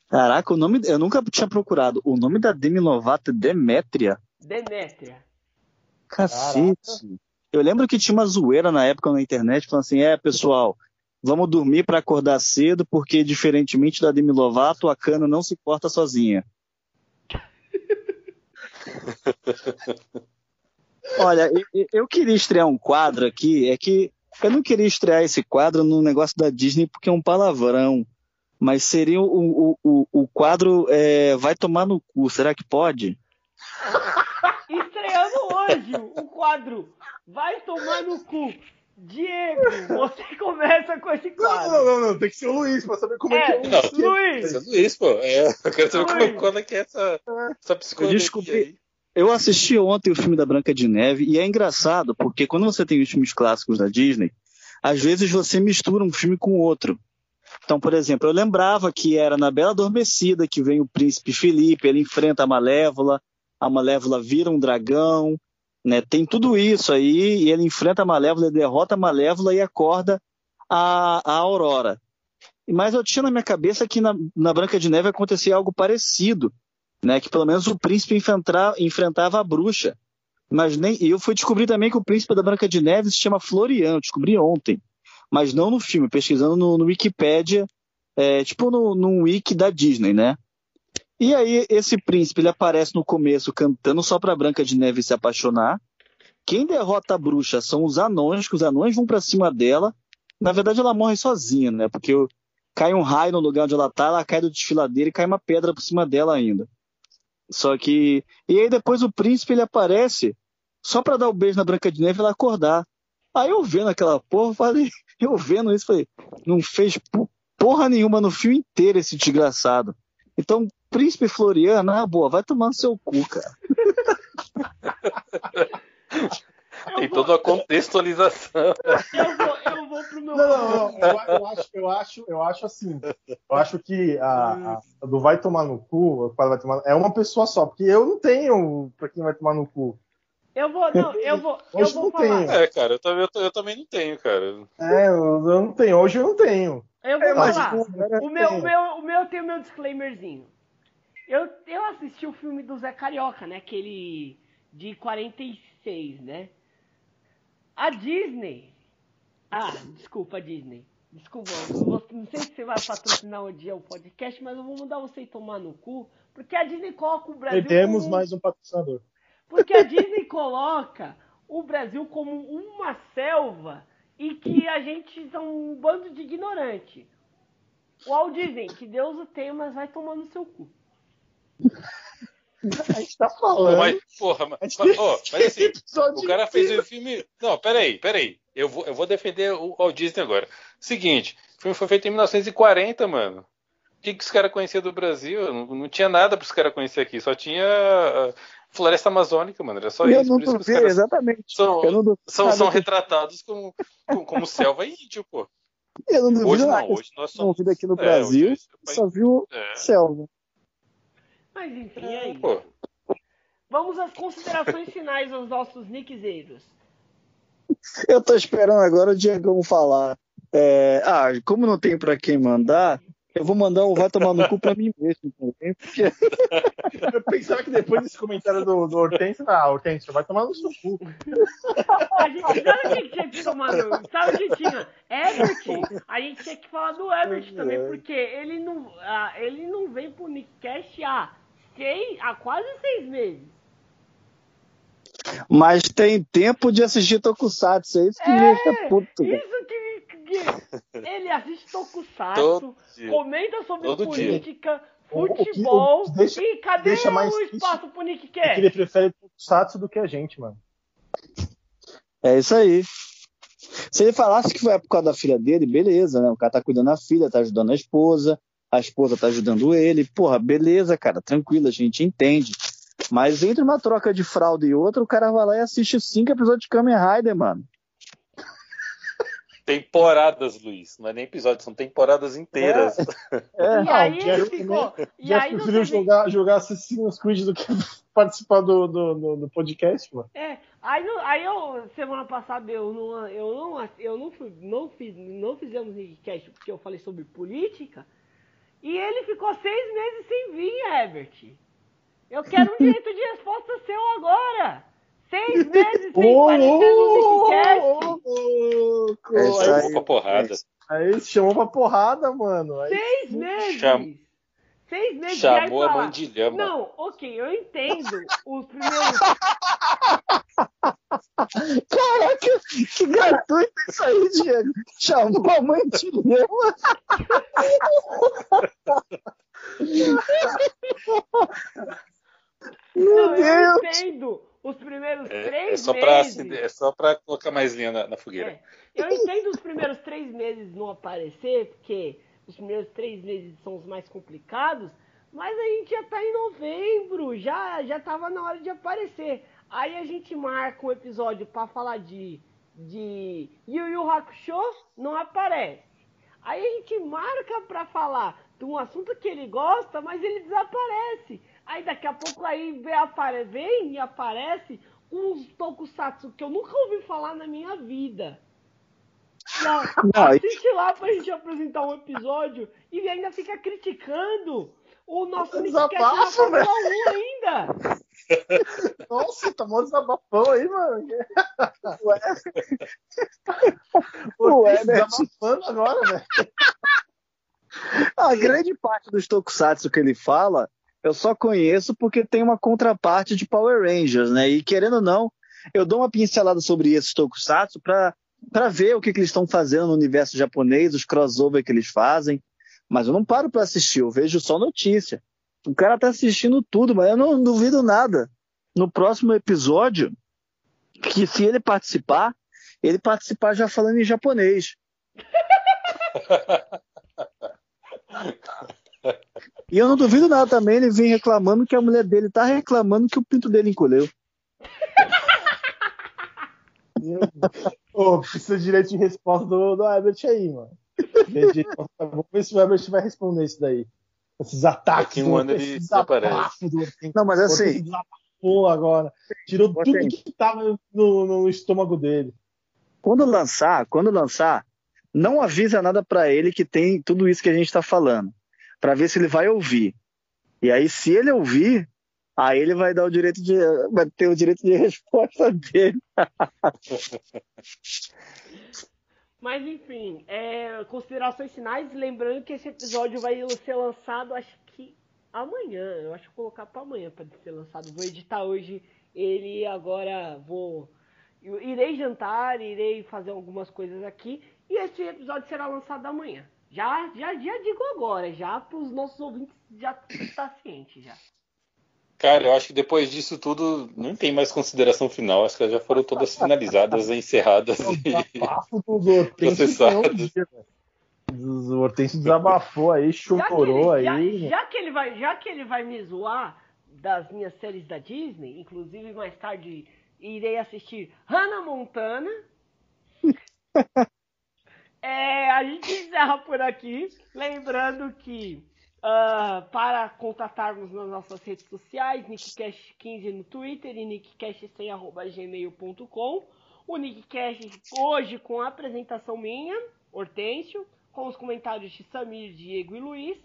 E: Caraca, o nome. Eu nunca tinha procurado. O nome da Demi Lovato é Demétria.
B: Demétria.
E: Cacete. Eu lembro que tinha uma zoeira na época na internet falando assim: é, pessoal, vamos dormir pra acordar cedo, porque diferentemente da Demi Lovato, a cana não se corta sozinha. (laughs) Olha, eu, eu queria estrear um quadro aqui, é que eu não queria estrear esse quadro no negócio da Disney porque é um palavrão, mas seria o, o, o, o quadro é, Vai Tomar no Cu, será que pode? (laughs)
B: Estreando hoje o quadro Vai Tomar no Cu. Diego, você (laughs) começa com esse quadro.
C: não, não, não, tem que ser o Luiz pra saber como é,
B: É,
C: que é o
D: Não,
C: Luiz.
B: Luiz,
D: Esse é Luiz, pô. É, eu quero saber
B: Luiz.
D: como, quando é que é essa, essa
E: Eu
D: psicologia
E: descobri-
D: aí.
E: Eu assisti ontem o filme da Branca de Neve e é engraçado porque quando você tem os filmes clássicos da Disney, às vezes você mistura um filme com outro. Então, por exemplo, eu lembrava que era na Bela Adormecida que vem o príncipe Felipe, ele enfrenta a Malévola, a Malévola vira um dragão, né? Tem tudo isso aí e ele enfrenta a Malévola, derrota a Malévola e acorda a, a Aurora. Mas eu tinha na minha cabeça que na, na Branca de Neve acontecia algo parecido né, que pelo menos o príncipe enfrentra- enfrentava a bruxa. Mas nem e eu fui descobrir também que o príncipe da Branca de Neve se chama Florian, descobri ontem, mas não no filme, pesquisando no, no Wikipedia, é, tipo no, no wiki da Disney, né? E aí esse príncipe ele aparece no começo cantando só pra Branca de Neve se apaixonar. Quem derrota a bruxa são os anões, que os anões vão pra cima dela. Na verdade ela morre sozinha, né? Porque cai um raio no lugar onde ela tá, ela cai do desfiladeiro e cai uma pedra por cima dela ainda. Só que. E aí depois o príncipe ele aparece só pra dar o beijo na Branca de Neve e ela acordar. Aí eu vendo aquela porra, falei, (laughs) eu vendo isso, falei, não fez po- porra nenhuma no filme inteiro esse desgraçado. Então, Príncipe Floriano, na boa, vai tomar no seu cu, cara. (laughs)
D: Tem toda uma contextualização.
B: eu vou, eu vou pro meu
C: Não, não, não, eu, eu acho, eu acho, eu acho assim. Eu acho que a, a- do vai tomar no cu, vai tomar, é uma pessoa só, porque eu não tenho pra quem vai tomar no cu.
B: Eu vou, não, eu vou, (laughs) eu
C: Hoje
B: vou
C: não
B: falar.
C: tem.
D: É, cara, eu, também- eu, eu também não tenho, cara.
C: É, eu, eu não tenho. Hoje eu não tenho.
B: Eu vou
C: É,
B: falar.
C: o
B: meu, o meu, o meu tem o meu disclaimerzinho. Eu, eu assisti o filme do Zé Carioca, né? Aquele de 46, né? A Disney. Ah, desculpa, Disney. Desculpa, não sei se você vai patrocinar um dia o podcast, mas eu vou mandar você tomar no cu, porque a Disney coloca o Brasil.
C: Perdemos
B: como-
C: mais um patrocinador.
B: Porque a Disney coloca o Brasil como uma selva e que a gente são um bando de ignorante. O Walt Disney, que Deus o tenha, mas vai tomar no seu cu. (laughs)
C: A gente tá falando.
D: Mas, porra, mas, mas, ó, mas assim, (laughs)
C: episódio
D: o cara fez o filme. Não, peraí, peraí. Eu vou, eu vou defender o Walt Disney agora. Seguinte, o filme foi feito em 1940, mano. O que, que os caras conheciam do Brasil? Não, não tinha nada para os caras conhecer aqui. Só tinha ah, floresta amazônica, mano. Era só
E: eu
D: isso.
E: não
D: isso
E: duvido,
D: caras
E: exatamente.
D: são,
E: não
D: são, são retratados como, como, como selva índio, pô.
E: Eu não duvido
D: Hoje
E: nada.
D: não, hoje nós
E: não
D: somos.
E: vida aqui no
D: é,
E: Brasil,
D: hoje
E: só viu
D: É,
E: selva.
B: Mas enfim, é isso.
D: pô.
B: Vamos às considerações finais dos nossos nickzeiros.
E: Eu tô esperando agora o Diegão falar. É, ah, como não tem pra quem mandar, eu vou mandar um vai tomar no cu pra mim mesmo também, porque (laughs)
C: Eu pensava que depois desse comentário do, do Hortêncio, ah, Hortêncio, vai tomar no seu cu.
B: A gente sabe o que tinha que tomar no. Sabe o que tinha? Ebert, a gente tinha que falar do Ebert também, porque ele não, ah, ele não vem pro Nickcast há, seis, há quase seis meses.
E: mas tem tempo de assistir Tokusatsu, é isso que me deixa puto. velho.
B: Isso que, que ele assiste Tokusatsu, comenta sobre
D: Todo dia.
B: política,
C: O- o que-
B: futebol.
C: o deixa-
B: e cadê
C: deixa mais
B: o espaço pro
C: É que ele prefere Tokusatsu do que a gente, mano.
E: É isso aí. Se ele falasse que foi por causa da filha dele, beleza, né? O cara tá cuidando da filha, tá ajudando a esposa, a esposa tá ajudando ele. Porra, beleza, cara, tranquilo, a gente entende. Mas entre uma troca de fralda e outra, o cara vai lá e assiste cinco episódios de Kamen Rider, mano.
D: Temporadas, Luiz. Não é nem episódios, são temporadas inteiras.
E: É,
B: E aí
C: Jeff
B: ficou. E
C: Já
B: aí
C: preferiu
B: vê-
C: jogar, jogar Assassin's Creed do que (laughs) participar do, do, do, do podcast, mano.
B: É, aí, aí eu, semana passada, eu não, eu não, eu não, fui, não, fiz, não fizemos Nickcast porque eu falei sobre política, e ele ficou seis meses sem vir, Herbert. Eu quero um (laughs) direito de resposta seu agora. Seis (laughs) meses sem aparecer no Nickcast.
E: É isso
D: Aí,
E: aí.
D: pra porrada.
C: Aí se chamou pra porrada, mano. Aí,
B: Seis meses.
D: Cham-
B: Seis meses.
D: Chamou a
B: fala,
D: mãe de lhama.
B: Não, ok, eu entendo os primeiros (laughs)
E: Caraca, que gratuito isso aí, Diego. Chamou a mãe de lema. Meu
B: Não, eu
E: Deus.
B: entendo os primeiros primeiros
D: É,
B: três
D: é só pra
B: meses.
D: é só pra colocar mais linha na, na fogueira.
B: É, eu entendo os primeiros três meses não aparecer, porque os primeiros três meses são os mais complicados, mas a gente já tá em novembro, já, já tava na hora de aparecer. Aí a gente marca um episódio pra falar de, de Yu Yu Hakusho, não aparece. Aí a gente marca pra falar de um assunto que ele gosta, mas ele desaparece. Aí daqui a pouco aí vem, vem e aparece uns tokusatsu que eu nunca ouvi falar na minha vida. Não, assiste lá pra gente apresentar um episódio e ainda fica criticando o nosso Fórmula. 1 ainda.
C: Nossa, tá mó desabafão aí, mano.
E: Ué,
C: Ué,
E: né?
C: desabafando agora, velho.
E: A grande parte dos tokusatsu que ele fala, eu só conheço porque tem uma contraparte de Power Rangers, né? E querendo ou não, eu dou uma pincelada sobre esses tokusatsu pra, pra ver o que, que eles estão fazendo no universo japonês, os crossover que eles fazem. Mas eu não paro pra assistir, eu vejo só notícia. O cara tá assistindo tudo, mas eu não duvido nada. No próximo episódio, que se ele participar, ele participar já falando em japonês. E eu não duvido nada também, ele vem reclamando que a mulher dele tá reclamando que o pinto dele encolheu.
C: Ô, precisa de direito de resposta do, do Herbert aí, mano. Vamos ver se o Herbert vai responder isso daí. Esses ataques.
D: Daqui um ano ele desaparece.
C: do.
E: Não, mas
C: O
E: assim,
C: agora. Tirou tudo que tava no, no estômago dele.
E: quando lançar, quando lançar, não avisa nada pra ele que tem tudo isso que a gente tá falando, Pra ver se ele vai ouvir. E aí, se ele ouvir, aí ele vai dar o direito de, vai ter o direito de (laughs) resposta dele. (laughs)
B: Mas enfim, é, considerações finais, lembrando que esse episódio vai ser lançado acho que amanhã. Eu acho que vou colocar para amanhã para ser lançado. Vou editar hoje ele agora vou irei jantar, irei fazer algumas coisas aqui e esse episódio será lançado amanhã. Já já já digo agora, já para os nossos ouvintes já estar ciente já.
D: Cara, eu acho que depois disso tudo não tem mais consideração final. Acho que elas já foram todas finalizadas, (laughs) encerradas.
C: O
D: E...
C: velho. O Hortense desabafou aí,
B: Já que,
C: chorou
B: ele,
C: aí.
B: já, já que ele vai, já que ele vai me zoar das minhas séries da Disney, inclusive mais tarde irei assistir Hannah Montana. (laughs) É, a gente encerra por aqui, lembrando que ah, para contatarmos nas nossas redes sociais, NickCast15 no Twitter e nickcast100.gmail.com. O Nickcast hoje com a apresentação minha, Hortêncio, com os comentários de Samir, Diego e Luiz.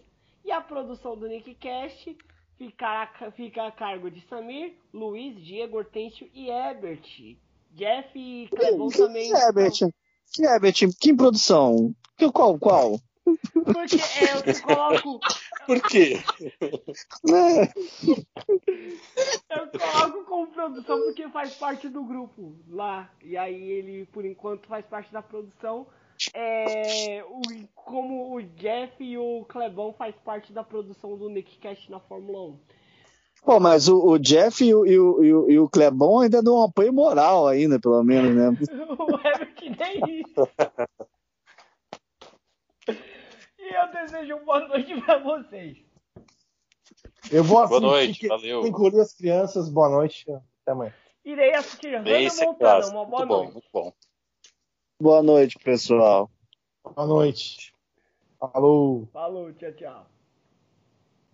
B: E a produção do Nickcast fica, a- fica a cargo de Samir, Luiz, Diego, Hortêncio e Ebert. Jeff e Clebon também.
E: Que é, Beth? Que é, Beth? Que produção? Que, qual, qual?
B: Porque é, eu coloco,
D: Por quê?
E: É,
B: eu coloco como produção porque faz parte do grupo lá. E aí ele, por enquanto, faz parte da produção. É, o, como o Jeff e o Clebão faz parte da produção do Nickcast na Fórmula 1.
E: Pô, mas o, o Jeff e o, e, o, e, o, Clebão ainda dão um apoio moral ainda, pelo menos, né? (laughs)
B: o Herbert nem isso. Eu desejo uma boa noite pra vocês.
C: Eu vou
D: Boa
C: assistir
D: noite,
C: que-
D: valeu.
C: as crianças. Boa noite. Até amanhã.
B: Irei assistir Hannah Montana. Uma boa
D: Muito bom,
B: noite.
D: muito bom.
E: Boa noite, pessoal.
C: Boa noite. Falou.
B: Falou, tchau, tchau.